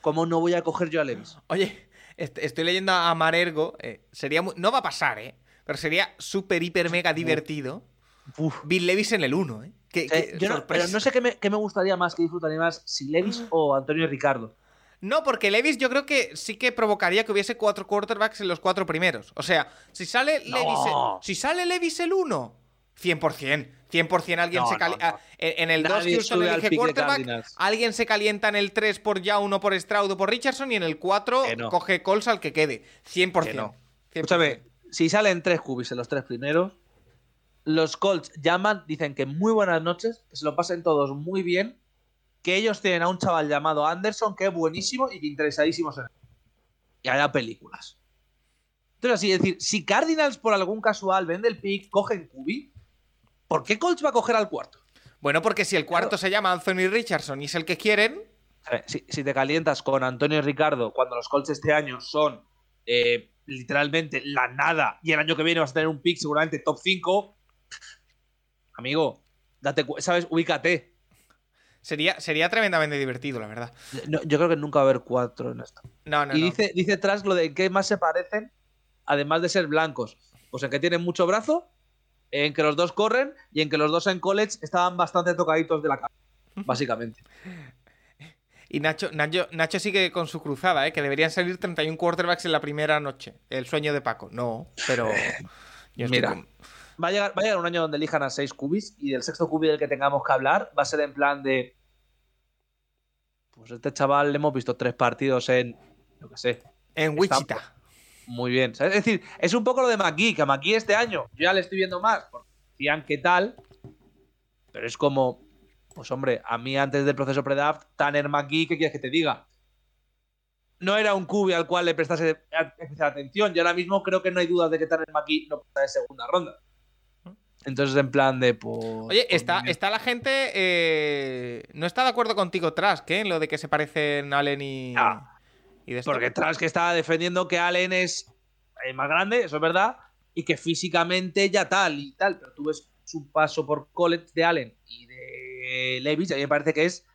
¿cómo no voy a coger yo a Levis? Oye, est- estoy leyendo a Marergo. eh, sería mu- no va a pasar, ¿eh? Pero sería súper, hiper, mega divertido. Uf. Bill Levis en el 1, ¿eh? Qué, Eh, qué yo no, sorpresa. pero no sé qué me, qué me gustaría más, qué disfrutaría más, si Levis o Antonio Ricardo. No, porque Levis yo creo que sí que provocaría que hubiese cuatro quarterbacks en los cuatro primeros. O sea, si sale No. Levis, el- si sale Levis el 1, 100%. 100% alguien No, se no, calienta. no. En el 2 Nadie Houston elige quarterback, alguien se calienta en el 3 por ya uno por Stroud o por Richardson y en el 4 Que no. coge Coles al que quede. 100%. Que no. 100%. Escúchame, si salen tres cubis en los tres primeros, los Colts llaman, dicen que muy buenas noches, que se lo pasen todos muy bien, que ellos tienen a un chaval llamado Anderson que es buenísimo y que interesadísimos en él. Y haya películas. Entonces, así, es decir, si Cardinals por algún casual vende el pick, cogen cubi, ¿por qué Colts va a coger al cuarto? Bueno, porque si el cuarto Claro. se llama Anthony Richardson y es el que quieren, Si, si te calientas con Antonio y Ricardo cuando los Colts este año son eh, literalmente la nada y el año que viene vas a tener un pick seguramente top 5, amigo, date ¿sabes? Ubícate. sería, sería tremendamente divertido, la verdad. No, yo creo que nunca va a haber cuatro en esto. No, no, y no. dice, dice Trask lo de en qué más se parecen, además de ser blancos. Pues en que tienen mucho brazo, en que los dos corren y en que los dos en college estaban bastante tocaditos de la cabeza, básicamente. Y Nacho, Nacho, Nacho sigue con su cruzada, ¿eh? que deberían salir 31 quarterbacks en la primera noche. El sueño de Paco. No, pero. yo Mira. con- Va a, llegar, va a llegar un año donde elijan a seis cubis y del sexto cubi del que tengamos que hablar va a ser en plan de. Pues este chaval le hemos visto tres partidos en. Yo qué sé. En Wichita. Muy bien. ¿sabes? Es decir, es un poco lo de McGee, que a McGee este año yo ya le estoy viendo más porque decían qué tal. Pero es como. Pues hombre, a mí antes del proceso pre-draft, Tanner McGee, ¿qué quieres que te diga? No era un cubi al cual le prestase especial atención. Y ahora mismo creo que no hay dudas de que Tanner McGee no pasa de segunda ronda. Entonces, en plan de. Pues, Oye, pues, está, está la gente. eh, no está de acuerdo contigo, Trask, ¿eh? En lo de que se parecen Allen y. Ah, y de. Porque Trask estaba defendiendo que Allen es eh, más grande, eso es verdad, y que físicamente ya tal y tal, pero tú ves su paso por college de Allen y de Levis, y a mí me parece que es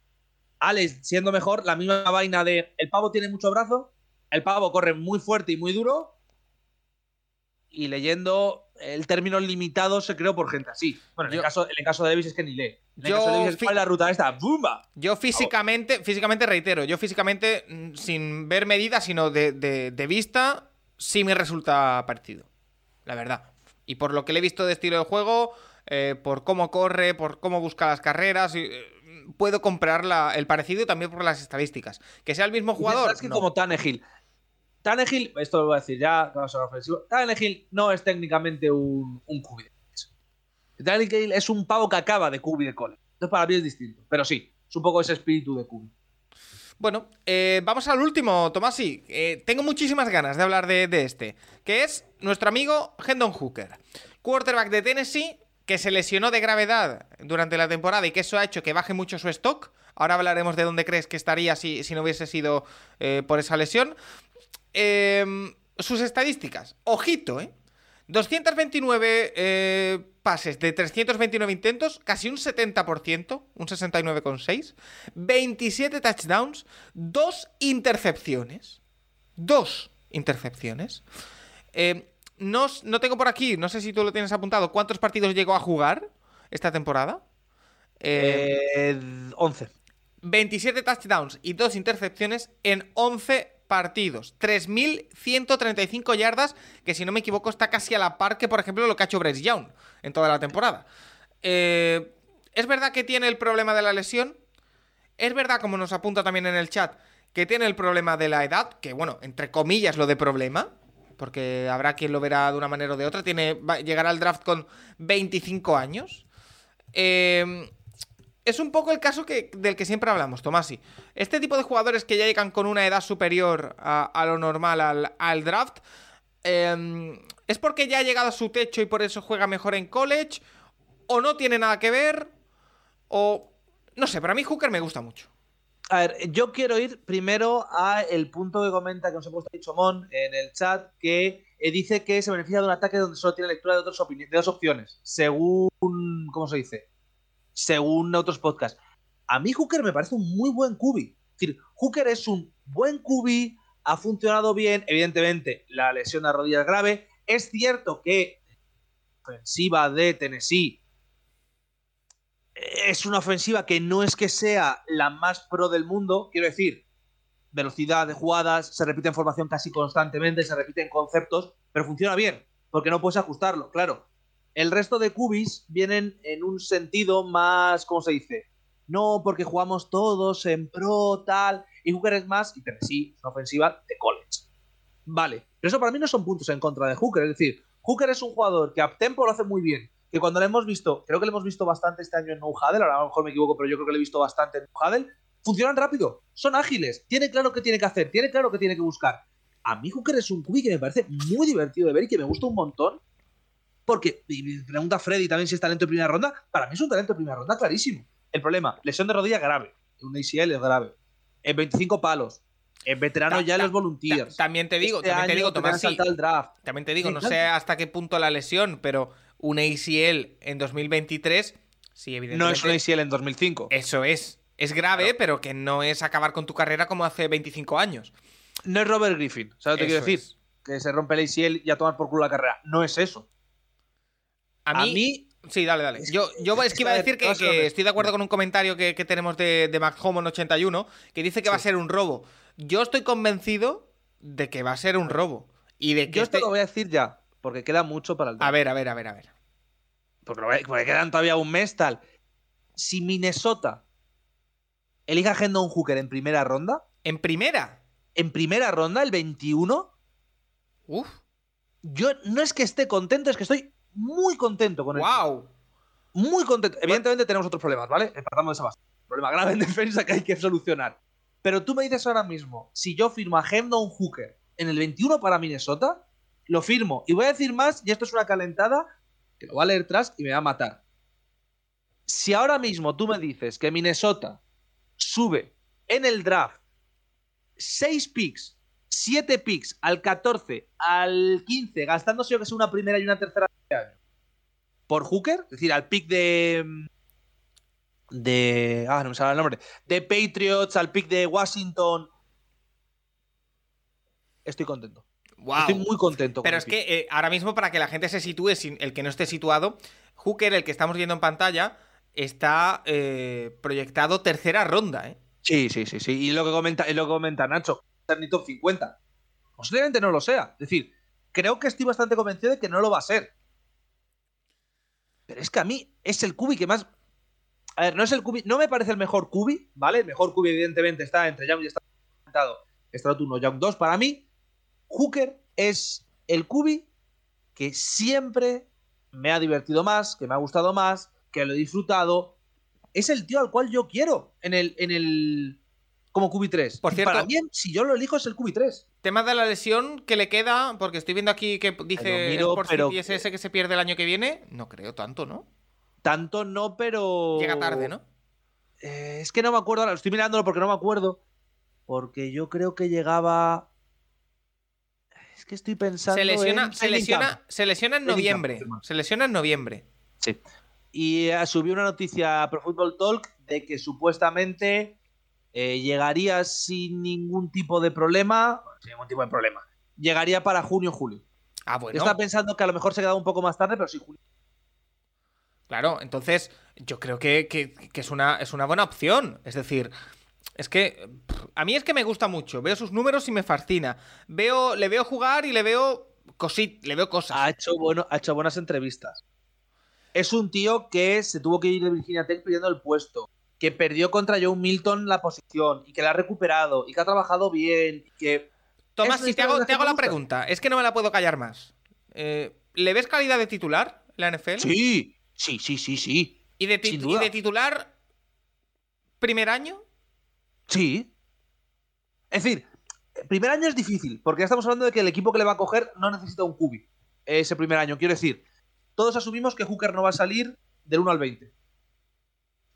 Allen siendo mejor la misma vaina de el pavo tiene mucho brazo, el pavo corre muy fuerte y muy duro, y leyendo el término limitado se creó por gente así. Bueno, en, Yo- el, caso, en el caso de Levis es que ni lee. En el Yo caso de Levis es es la ruta esta, ¡bumba! Yo físicamente, físicamente reitero, yo físicamente, mm, sin ver medidas, sino de, de- de vista, sí me resulta parecido. La verdad. Y por lo que le he visto de estilo de juego, eh, por cómo corre, por cómo busca las carreras, eh, puedo comprar la- el parecido también por las estadísticas. Que sea el mismo jugador. Es que no. como Tannehill. Tannehill, esto lo voy a decir ya, vamos ofensivo. Tannehill no es técnicamente un, un cubi de. Tannehill es un pavo que acaba de cubi de college. Entonces para mí es distinto. Pero sí, es un poco ese espíritu de cubi. Bueno, eh, vamos al último, Tomasi. Eh, tengo muchísimas ganas de hablar de, este, que es nuestro amigo Hendon Hooker, quarterback de Tennessee, que se lesionó de gravedad durante la temporada y que eso ha hecho que baje mucho su stock. Ahora hablaremos de dónde crees que estaría si, si no hubiese sido eh, por esa lesión. Eh, sus estadísticas, ojito, ¿eh? 229 eh, pases de 329 intentos, casi un 70%, un 69,6. 27 touchdowns, dos intercepciones. Dos intercepciones. Eh, no, no tengo por aquí, no sé si tú lo tienes apuntado, ¿cuántos partidos llegó a jugar esta temporada? Eh, Eh, 11. 27 touchdowns y 2 intercepciones en 11 partidos. 3.135 yardas, que si no me equivoco está casi a la par que, por ejemplo, lo que ha hecho Bryce Young en toda la temporada. Eh, es verdad que tiene el problema de la lesión. Es verdad, como nos apunta también en el chat, que tiene el problema de la edad, que bueno, entre comillas lo de problema, porque habrá quien lo verá de una manera o de otra. Tiene, llegará al draft con 25 años. Eh, es un poco el caso del que siempre hablamos, Tomasi. Este tipo de jugadores que ya llegan con una edad superior a, lo normal al, draft, eh, ¿es porque ya ha llegado a su techo y por eso juega mejor en college? ¿O no tiene nada que ver? O... No sé, para mí Hooker me gusta mucho. A ver, yo quiero ir primero a el punto que comenta que nos ha puesto Chomón en el chat, que eh, dice que se beneficia de un ataque donde solo tiene lectura de, de dos opciones, según, ¿cómo se dice? Según otros podcasts. A mí Hooker me parece un muy buen cubi. Es decir, Hooker es un buen cubi, ha funcionado bien, evidentemente la lesión de rodilla es grave. Es cierto que la ofensiva de Tennessee es una ofensiva que no es que sea la más pro del mundo, quiero decir, velocidad de jugadas, se repite en formación casi constantemente, se repiten conceptos, pero funciona bien, porque no puedes ajustarlo, claro. El resto de cubis vienen en un sentido más, ¿cómo se dice? No, porque jugamos todos en pro, tal, y Hooker es más, y Tennessee es una ofensiva de college. Vale, pero eso para mí no son puntos en contra de Hooker, es decir, Hooker es un jugador que a tempo lo hace muy bien, que cuando lo hemos visto, creo que lo hemos visto bastante este año en No Huddle, ahora a lo mejor me equivoco, pero yo creo que lo he visto bastante en No Huddle, funcionan rápido, son ágiles, tiene claro qué tiene que hacer, tiene claro qué tiene que buscar. A mí Hooker es un cubi que me parece muy divertido de ver y que me gusta un montón, porque, y pregunta Freddy también si es talento de primera ronda, para mí es un talento de primera ronda clarísimo. El problema, lesión de rodilla grave, un ACL es grave, en 25 palos, en veterano Ta- ya ta- los volunteers. Ta- también te digo, Este también te digo, Tomás, sí, el draft. también te digo, no sé hasta qué punto la lesión, pero un ACL en 2023, sí, evidentemente. No es un ACL en 2005. Eso es. Es grave, Claro. pero que no es acabar con tu carrera como hace 25 años. No es Robert Griffin, ¿sabes lo que quiero decir? es. Que se rompe el ACL y a tomar por culo la carrera. No es eso. A mí, Sí, dale, dale. Yo, yo es que iba a a decir que, a estoy de acuerdo con un comentario que, que tenemos de, de McHomon81, que dice que va a ser un robo. Yo estoy convencido de que va a ser un robo. Y de que Yo esto este- lo voy a decir ya, porque queda mucho para el A draft. ver, a ver, a ver, a ver. Porque, a- porque quedan todavía un mes tal. Si Minnesota elija a Hendon Hooker en primera ronda, En primera. en primera ronda, el 21, Uf. yo no es que esté contento, es que estoy muy contento con él. Wow. Muy contento. Evidentemente tenemos otros problemas, ¿vale? Partamos de esa base. Problema grave en defensa que hay que solucionar. Pero tú me dices ahora mismo, si yo firmo a Hendon Hooker en el 21 para Minnesota, lo firmo. Y voy a decir más, y esto es una calentada, que lo va a leer tras y me va a matar. Si ahora mismo tú me dices que Minnesota sube en el draft 6 picks, 7 picks, al 14, al 15, gastándose yo que sea una primera y una tercera año, por Hooker, es decir, al pick de. de. Ah, no me sale el nombre. De Patriots, al pick de Washington. Estoy contento. Wow. Estoy muy contento. con Pero el es pick. que eh, ahora mismo, para que la gente se sitúe, sin el que no esté situado, Hooker, el que estamos viendo en pantalla, está eh, proyectado tercera ronda, ¿eh? Sí, sí, sí, sí. Y lo que comenta, y lo que comenta Nacho, ser ni top 50. Posiblemente no lo sea. Es decir, creo que estoy bastante convencido de que no lo va a ser. Pero es que a mí es el cubi que más. A ver, no es el cubi. No me parece el mejor cubi, ¿vale? El mejor cubi, evidentemente, está entre Young y comentado. Stroud 1, Young 2. Para mí, Hooker es el cubi que siempre me ha divertido más, que me ha gustado más, que lo he disfrutado. Es el tío al cual yo quiero en el. En el como QB3. Por cierto- para mí, si yo lo elijo, es el QB3. Tema de la lesión que le queda, porque estoy viendo aquí que dice miro, Sports pero- City SS que se pierde el año que viene. No creo tanto, ¿no? Tanto no, pero. Llega tarde, ¿no? Eh, es que no me acuerdo ahora, estoy mirándolo porque no me acuerdo. Porque yo creo que llegaba. Es que estoy pensando. Se lesiona, en se, lesiona, se lesiona en noviembre. Se lesiona en noviembre. Sí. Y eh, subió una noticia a Pro Football Talk de que supuestamente eh, llegaría sin ningún tipo de problema. Sin ningún tipo de problema. Llegaría para junio o julio. Ah, Yo bueno. estaba pensando que a lo mejor se quedaba un poco más tarde, pero sí julio. Claro, entonces yo creo que, que- que es, una, es una buena opción. Es decir, es que pff, a mí es que me gusta mucho. Veo sus números y me fascina. Veo, le veo jugar y le veo cosit, le veo cosas. Ha hecho, bueno, ha hecho buenas entrevistas. Es un tío que se tuvo que ir de Virginia Tech pidiendo el puesto, que perdió contra Joe Milton la posición y que la ha recuperado y que ha trabajado bien. y que Tomás, si te hago, te hago la pregunta, es que no me la puedo callar más. Eh, ¿Le ves calidad de titular en la NFL? Sí, sí, sí, sí, sí. ¿Y de, tit- sin y duda. de titular primer año? Sí. Es decir, primer año es difícil, porque ya estamos hablando de que el equipo que le va a coger no necesita un cubi ese primer año. Quiero decir, todos asumimos que Hooker no va a salir del 1 al 20.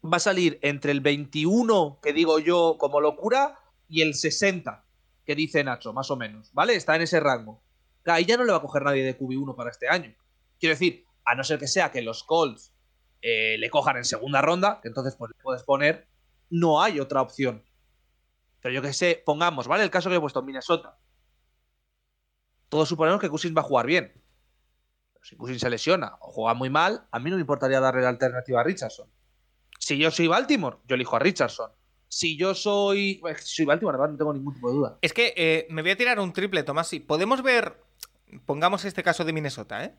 Va a salir entre el 21, que digo yo como locura, y el 60, que dice Nacho, más o menos. ¿Vale? Está en ese rango. Ahí ya no le va a coger nadie de QB1 para este año. Quiero decir, a no ser que sea que los Colts eh, le cojan en segunda ronda, que entonces pues, le puedes poner, no hay otra opción. Pero yo que sé, pongamos, ¿vale? El caso que he puesto, Minnesota. Todos suponemos que Cousins va a jugar bien. Pero si Cousins se lesiona o juega muy mal, a mí no me importaría darle la alternativa a Richardson. Si yo soy Baltimore, yo elijo a Richardson. Si yo soy. si soy Baltimore, no tengo ningún tipo de duda. Es que eh, me voy a tirar un triple, Tomás. Sí, podemos ver, pongamos este caso de Minnesota, ¿eh?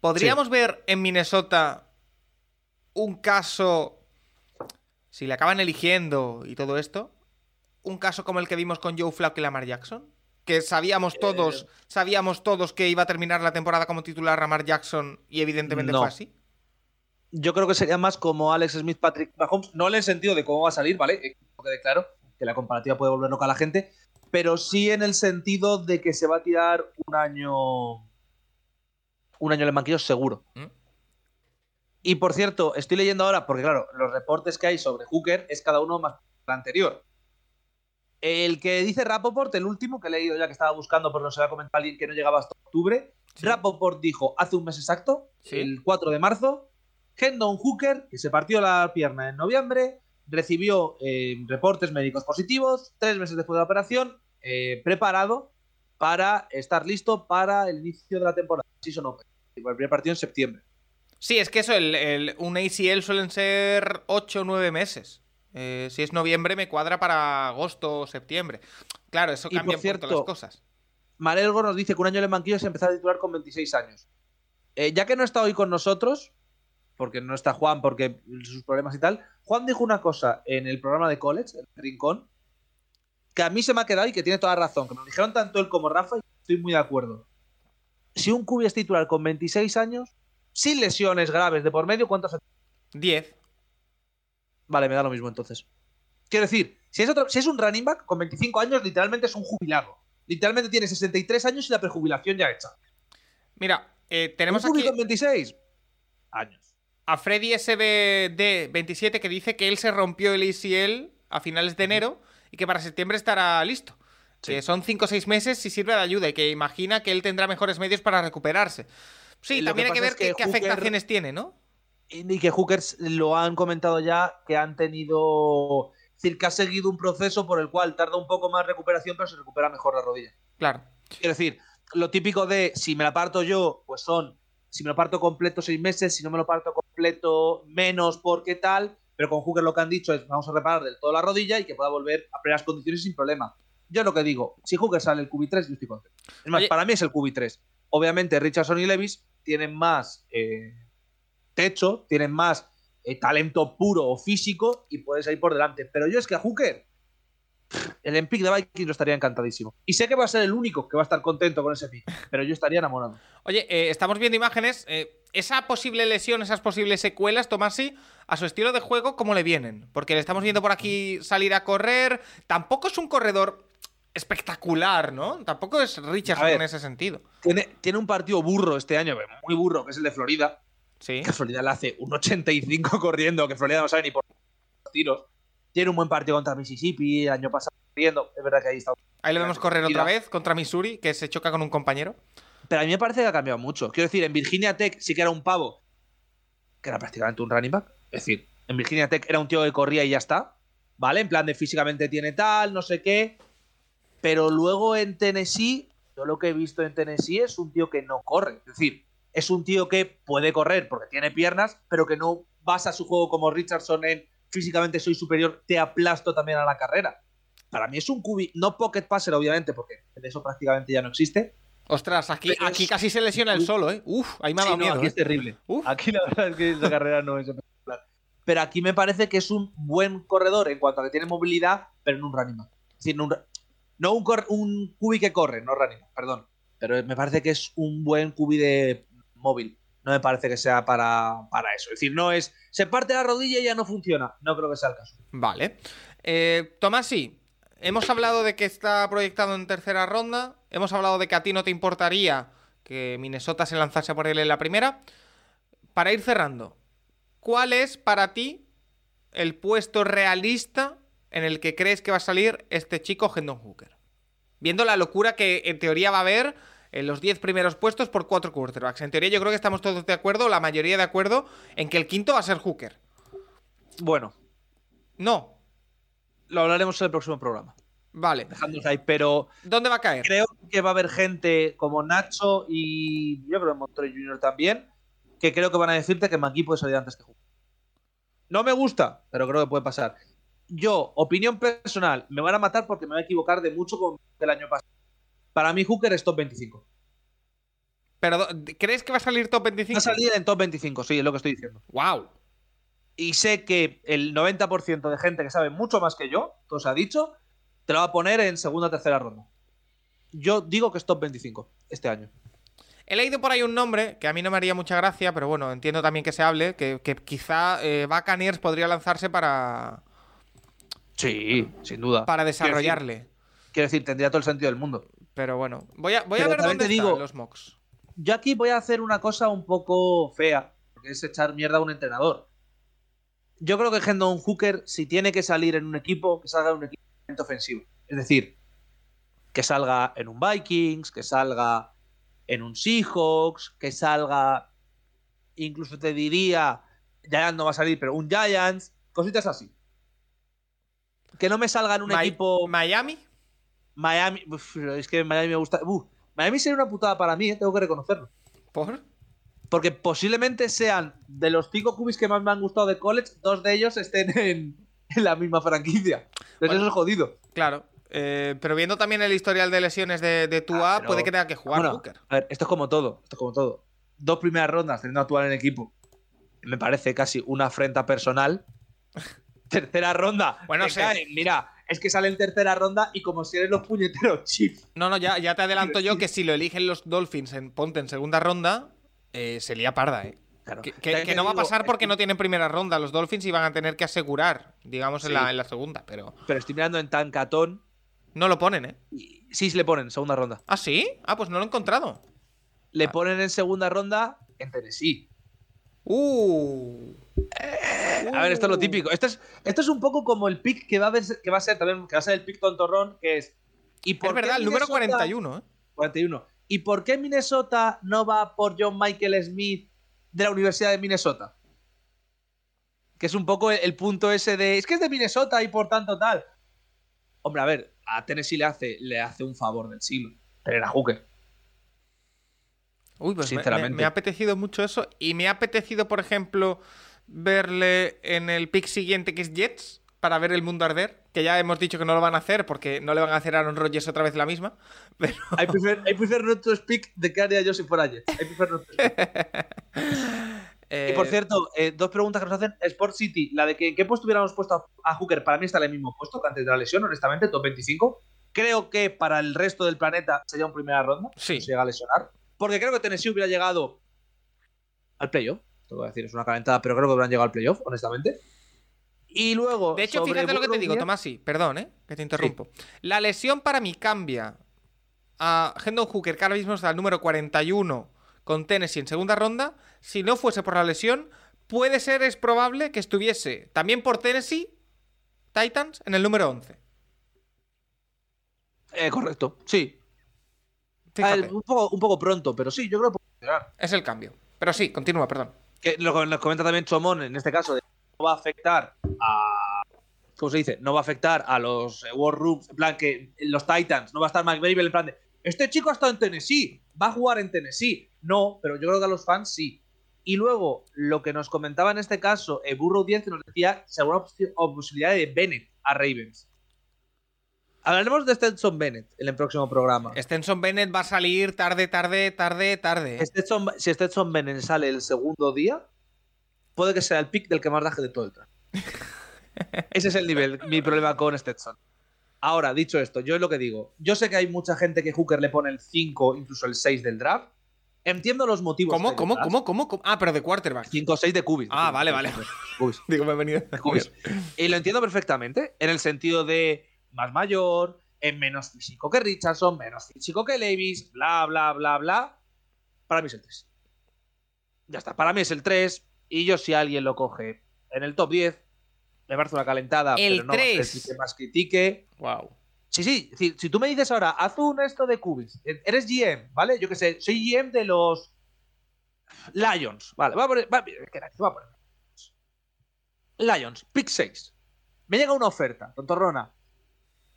¿Podríamos ver en Minnesota un caso, si le acaban eligiendo y todo esto, un caso como el que vimos con Joe Flacco y Lamar Jackson? Que sabíamos todos, sabíamos todos que iba a terminar la temporada como titular Lamar Jackson y evidentemente No. fue así. Yo creo que sería más como Alex Smith, Patrick Mahomes. No en el sentido de cómo va a salir, ¿vale? Que quede claro que la comparativa puede volver loca a la gente. Pero sí en el sentido de que se va a tirar un año. Un año en el banquillo seguro. ¿Mm? Y por cierto, estoy leyendo ahora, porque claro, los reportes que hay sobre Hooker es cada uno más que el anterior. El que dice Rapoport, el último que he leído ya que estaba buscando, por no se había comentado alguien que no llegaba hasta octubre. Sí. Rapoport dijo hace un mes exacto, Sí. el 4 de marzo, Hendon Hooker, que se partió la pierna en noviembre, recibió eh, reportes médicos positivos, tres meses después de la operación, eh, preparado para estar listo para el inicio de la temporada. Season Open. El primer partido en septiembre. Sí, es que eso, el, el- un ACL suelen ser 8 o 9 meses. Eh, si es noviembre, me cuadra para agosto o septiembre. Claro, eso Y por cambia un poquito cierto, las cosas. Marelgo nos dice que un año en el banquillo es empezar a titular con 26 años. Eh, ya que no está hoy con nosotros, porque no está Juan, porque sus problemas y tal, Juan dijo una cosa en el programa de college, el Rincón, que a mí se me ha quedado y que tiene toda la razón, que me lo dijeron tanto él como Rafa y estoy muy de acuerdo. Si un cubi es titular con 26 años, sin lesiones graves de por medio, ¿cuántos? 10. Vale, me da lo mismo entonces. Quiero decir, si es, otro- si es un running back con 25 años, literalmente es un jubilado. Literalmente tiene 63 años y la prejubilación ya hecha. Mira, eh, tenemos ¿Un aquí con 26? Años. A Freddy SBD27 que dice que él se rompió el ACL a finales de enero y que para septiembre estará listo. Sí. Que son 5 o 6 meses si sirve de ayuda y que imagina que él tendrá mejores medios para recuperarse. Sí, Lo también que hay que ver es que qué, Hooker- afectaciones tiene, ¿no? Y y que Hookers lo han comentado ya que han tenido. Es decir, que ha seguido un proceso por el cual tarda un poco más recuperación, pero se recupera mejor la rodilla. Claro. Quiero decir, lo típico de si me la parto yo, pues son. Si me lo parto completo seis meses, si no me lo parto completo menos porque tal. Pero con Hooker lo que han dicho es vamos a reparar del todo la rodilla y que pueda volver a plenas condiciones sin problema. Yo lo que digo, si Hooker sale el QB3, yo estoy contento. Es más, Oye- para mí es el QB3. Obviamente Richardson y Levis tienen más eh, techo, tienen más eh, talento puro o físico y puedes ir por delante. Pero yo es que a Hooker, el en pick de Vikings lo estaría encantadísimo. Y sé que va a ser el único que va a estar contento con ese pick, pero yo estaría enamorado. Oye, eh, estamos viendo imágenes. eh, esa posible lesión, esas posibles secuelas, Tomasi, a su estilo de juego, ¿cómo le vienen? Porque le estamos viendo por aquí salir a correr. Tampoco es un corredor espectacular, ¿no? Tampoco es Richardson en ese sentido. Tiene, tiene un partido burro este año, muy burro, que es el de Florida. Sí. Que Florida le hace un 85 corriendo, que Florida no sabe ni por tiros. Tiene un buen partido contra Mississippi, el año pasado corriendo. Es verdad que ahí está Ahí le vemos correr otra vez contra Missouri, que se choca con un compañero. Pero a mí me parece que ha cambiado mucho. Quiero decir, en Virginia Tech sí que era un pavo, que era prácticamente un running back. Es decir, en Virginia Tech era un tío que corría y ya está. ¿Vale? En plan de físicamente tiene tal, no sé qué. Pero luego en Tennessee, yo lo que he visto en Tennessee es un tío que no corre. Es decir, es un tío que puede correr porque tiene piernas, pero que no basa su juego como Richardson en físicamente soy superior, te aplasto también a la carrera. Para mí es un cubi, no pocket passer, obviamente, porque de eso prácticamente ya no existe. Ostras, aquí, Pero aquí es- casi se lesiona el solo, ¿eh? Uf, ahí me ha Sí, dado no, miedo. aquí ¿eh? es terrible. Uf. Aquí la verdad es que esa carrera no es espectacular. Pero aquí me parece que es un buen corredor en cuanto a que tiene movilidad, pero no un running back. Es decir, no un, no un, cor- un cubi que corre, no running back, perdón. Pero me parece que es un buen cubi de móvil. No me parece que sea para, para eso. Es decir, no es. Se parte la rodilla y ya no funciona. No creo que sea el caso. Vale. Eh, Tomás, sí. Hemos hablado de que está proyectado en tercera ronda. Hemos hablado de que a ti no te importaría que Minnesota se lanzase por él en la primera. Para ir cerrando, ¿cuál es para ti el puesto realista en el que crees que va a salir este chico Hendon Hooker? Viendo la locura que en teoría va a haber en los 10 primeros puestos por cuatro quarterbacks. En teoría yo creo que estamos todos de acuerdo, la mayoría de acuerdo, en que el quinto va a ser Hooker. Bueno, No. lo hablaremos en el próximo programa. Vale. Dejándonos ahí, pero ¿Dónde va a caer? creo que va a haber gente como Nacho y yo creo que Montoya Jr. también, que creo que van a decirte que McGee puede salir antes que Hooker. No me gusta, pero creo que puede pasar. Yo, opinión personal, me van a matar porque me voy a equivocar de mucho con el año pasado. Para mí Hooker es top 25. Pero, ¿crees que va a salir top 25? Va a salir en top 25, sí, es lo que estoy diciendo. ¡Wow! Y sé que el 90% de gente que sabe mucho más que yo, todo se ha dicho, te lo va a poner en segunda o tercera ronda. Yo digo que es top 25 este año. He leído por ahí un nombre que a mí no me haría mucha gracia, pero bueno, entiendo también que se hable, que, que quizá eh, Buccaneers podría lanzarse para, Sí, sin duda. para Quiero decir- desarrollarle. Quiero decir, tendría todo el sentido del mundo. Pero bueno, voy a, voy a ver dónde están digo- los mocks. Yo aquí voy a hacer una cosa un poco fea, porque es echar mierda a un entrenador. Yo creo que Hendon Hooker, si tiene que salir en un equipo, que salga en un equipo ofensivo. Es decir, que salga en un Vikings, que salga en un Seahawks, que salga, incluso te diría, Giants no va a salir, pero un Giants, cositas así. Que no me salga en un equipo Miami. Miami. uf, es que Miami me gusta. uf, Miami sería una putada para mí, eh, tengo que reconocerlo. ¿Por? Porque posiblemente sean de los cinco cubis que más me han gustado de college, dos de ellos estén en, en la misma franquicia. Entonces Bueno. eso es jodido. Claro. eh, pero viendo también el historial de lesiones de, de Tua, Ah, puede que tenga que jugar Bueno, Hooker. a ver, esto es como todo. Esto es como todo. Dos primeras rondas teniendo a Tua en el equipo. Me parece casi una afrenta personal. Tercera ronda. Bueno, caen. Mira, es que sale en tercera ronda y como si eres los puñeteros chips. No, no, ya, ya te adelanto yo que si lo eligen los Dolphins en Ponte en segunda ronda, eh, se lía parda, ¿eh? Claro. Que, no va a pasar porque que- no tienen primera ronda los Dolphins y van a tener que asegurar, digamos, en, la, en la segunda, pero Pero estoy mirando en Tancatón. no lo ponen, ¿eh? Y sí, se le ponen segunda ronda. ¿Ah, sí? Ah, pues no lo he encontrado. Le ponen en segunda ronda en Tennessee. Uh. A ver, esto es lo típico. Esto es, esto es un poco como el pick que va a, ver- que va a ser también, que va a ser el pick tontorrón, que es. ¿y por Es qué verdad, el número Minnesota- 41, ¿eh? 41. ¿Y por qué Minnesota no va por John Michael Smith de la Universidad de Minnesota? Que es un poco el, el punto ese de. Es que es de Minnesota y por tanto tal. Hombre, a ver, a Tennessee le hace, le hace un favor del siglo. Pero era Hooker. Uy, pues me- me, Sinceramente. me ha apetecido mucho eso. Y me ha apetecido, por ejemplo, verle en el pick siguiente que es Jets para ver el mundo arder. Que ya hemos dicho que no lo van a hacer porque no le van a hacer a Aaron Rodgers otra vez la misma. Pero I prefer, I prefer not to speak de qué haría yo si fuera Jets. I prefer not to speak. eh, Y por cierto, eh, dos preguntas que nos hacen. Sport City, la de que en qué puesto hubiéramos puesto a, Hooker, para mí está en el mismo puesto que antes de la lesión, honestamente, top 25. Creo que para el resto del planeta sería un primera ronda. Sí. Si llega a lesionar. Porque creo que Tennessee hubiera llegado al playoff. Te voy a decir, es una calentada, pero creo que hubieran llegado al playoff, honestamente. Y luego. De hecho, fíjate lo que te digo, Tomás, sí, perdón, ¿eh? Que te interrumpo. La lesión para mí cambia a Hendon Hooker, que ahora mismo está al número 41 con Tennessee en segunda ronda. Si no fuese por la lesión, puede ser, es probable que estuviese también por Tennessee, Titans, en el número 11. Eh, correcto, sí. Fíjate, un, poco, un poco pronto, pero sí, yo creo que puede funcionar. es el cambio. Pero sí, continúa, perdón. Que lo que nos comenta también Chomón en este caso, de que no va a afectar a. ¿Cómo se dice? No va a afectar a los eh, War Rooms. En plan, que los Titans, no va a estar McBaby en plan de. Este chico ha estado en Tennessee, va a jugar en Tennessee. No, pero yo creo que a los fans sí. Y luego, lo que nos comentaba en este caso, eh, Burrow 10 nos decía o posibilidad de Bennett a Ravens. Hablaremos de Stetson Bennett en el próximo programa. Stenson Bennett va a salir tarde, tarde, tarde, tarde. Stetson- si Stetson Bennett sale el segundo día, puede que sea el pick del que más daje de todo el draft. Ese es el nivel, mi problema con Stetson. Ahora, dicho esto, yo es lo que digo. Yo sé que hay mucha gente que Hooker le pone el 5, incluso el 6 del draft. Entiendo los motivos. ¿Cómo, cómo, cómo, cómo? Ah, pero de quarterback. 5 o 6 de Cubis. Ah, vale, vale. Cubis. Digo, me he venido. Cubis. Y lo entiendo perfectamente, en el sentido de más mayor, en menos físico que Richardson, menos físico que Levis, bla, bla, bla, bla. Para mí es el 3. Ya está, para mí es el 3. Y yo, si alguien lo coge en el top 10, me parece una calentada. El pero no va a ser 3. el que más critique. Wow. Sí, sí, si, si tú me dices ahora, haz un esto de Cubis, eres GM, ¿vale? Yo que sé, soy GM de los Lions, vale, voy a poner, va- a poner. Lions, pick 6. Me llega una oferta, tontorrona.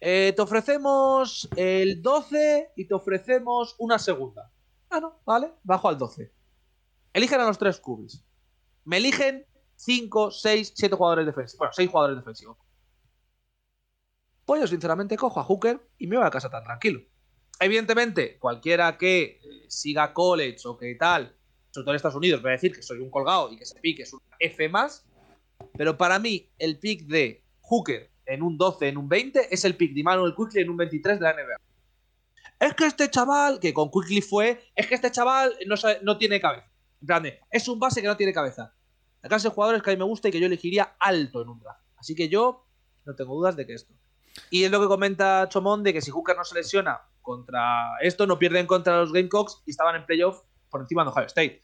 Eh, te ofrecemos el 12 y te ofrecemos una segunda. Ah, no, vale, bajo al 12. Eligen a los tres cubis. Me eligen 5, 6, 7 jugadores defensivos. Bueno, 6 jugadores defensivos. Pues yo, sinceramente, cojo a Hooker y me voy a casa tan tranquilo. Evidentemente, cualquiera que eh, siga college o que tal, sobre todo en Estados Unidos, va a decir que soy un colgado y que ese pick es un F más. Pero para mí, el pick de Hooker en un 12, en un 20, es el pick de Emmanuel Quickly en un 23 de la NBA. Es que este chaval, que con Quickly fue, es que este chaval no, tiene cabeza. En plan de, es un base que no tiene cabeza. La clase de jugadores que a mí me gusta y que yo elegiría alto en un draft. Así que yo no tengo dudas de que esto. Y es lo que comenta Chomón de que si Hooker no se lesiona contra esto, no pierden contra los Gamecocks y estaban en playoff por encima de Ohio State.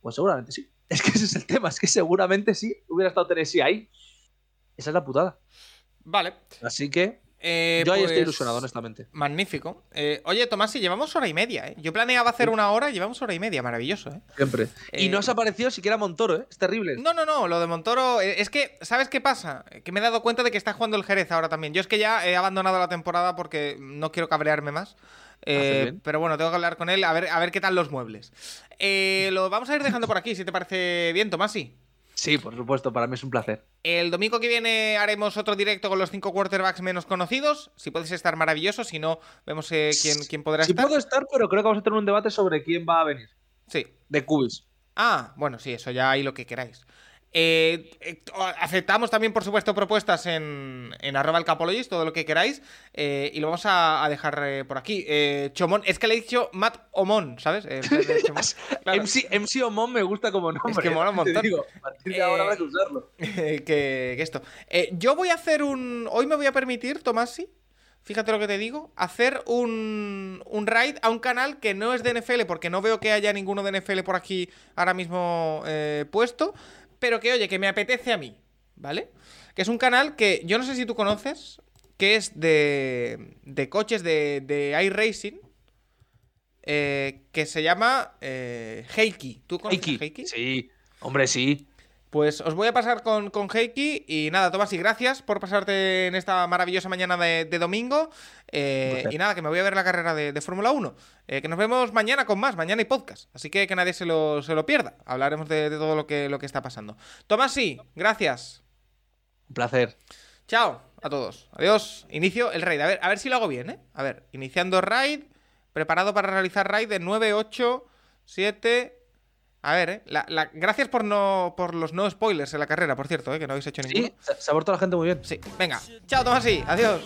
Pues seguramente sí. Es que ese es el tema, es que seguramente sí hubiera estado Tennessee ahí. Esa es la putada. Vale. Así que Eh, yo ahí estoy pues, ilusionado, honestamente. Magnífico. Eh, oye, Tomás, si llevamos hora y media, ¿eh? Yo planeaba hacer una hora y llevamos hora y media. Maravilloso, ¿eh? Siempre. Y Eh, no has aparecido siquiera Montoro, ¿eh? Es terrible. No, no, no, lo de Montoro. eh, Es que, ¿sabes qué pasa? Que me he dado cuenta de que está jugando el Jerez ahora también. Yo es que ya he abandonado la temporada porque no quiero cabrearme más. Eh, bien. pero bueno, tengo que hablar con él a ver, a ver qué tal los muebles. Eh, lo vamos a ir dejando por aquí, si te parece bien, Tomasi. Sí, por supuesto, para mí es un placer. El domingo que viene haremos otro directo con los cinco quarterbacks menos conocidos. Si puedes estar maravilloso, si no, vemos eh, quién, quién podrá Sí estar. puedo estar, pero creo que vamos a tener un debate sobre quién va a venir. Sí. De Cubis. Ah, bueno, sí, eso ya hay lo que queráis. Eh, eh, aceptamos también, por supuesto, propuestas en, en arroba el capologist, todo lo que queráis. eh, y lo vamos a, a dejar por aquí. Eh, Chomón, es que le he dicho Matt Omon, ¿sabes? Claro. MC, MC Omon me gusta como nombre. que mola un montón. digo, a partir de ahora habrá que usarlo. que, que esto. Yo voy a hacer un. Hoy me voy a permitir, Tomasi, fíjate lo que te digo, hacer un, un raid a un canal que no es de NFL, porque no veo que haya ninguno de NFL por aquí ahora mismo puesto, pero que oye, que me apetece a mí, ¿vale? Que es un canal que yo no sé si tú conoces, que es de, de coches de, de iRacing. eh, que se llama eh, Heiki. ¿Tú conoces Heiki. Heiki? Sí, hombre, sí. Pues os voy a pasar con, con Heiki y nada, Tomás, y gracias por pasarte en esta maravillosa mañana de, de domingo. Eh, y nada, que me voy a ver la carrera de, de Fórmula 1. Eh, que nos vemos mañana con más, mañana y podcast. Así que que nadie se lo, se lo pierda. Hablaremos de, de todo lo que, lo que está pasando. Tomás, sí, gracias. Un placer. Chao a todos. Adiós. Inicio el raid. A ver, a ver si lo hago bien, ¿eh? A ver, iniciando raid. Preparado para realizar raid de 9, 8, 7. A ver, ¿eh? La- la- gracias por, no, por los no spoilers en la carrera, por cierto, ¿eh? Que no habéis hecho ninguno. Sí, se, se ha portado la gente muy bien. Sí, venga. Chao, Tomasi. Adiós.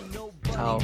Chao.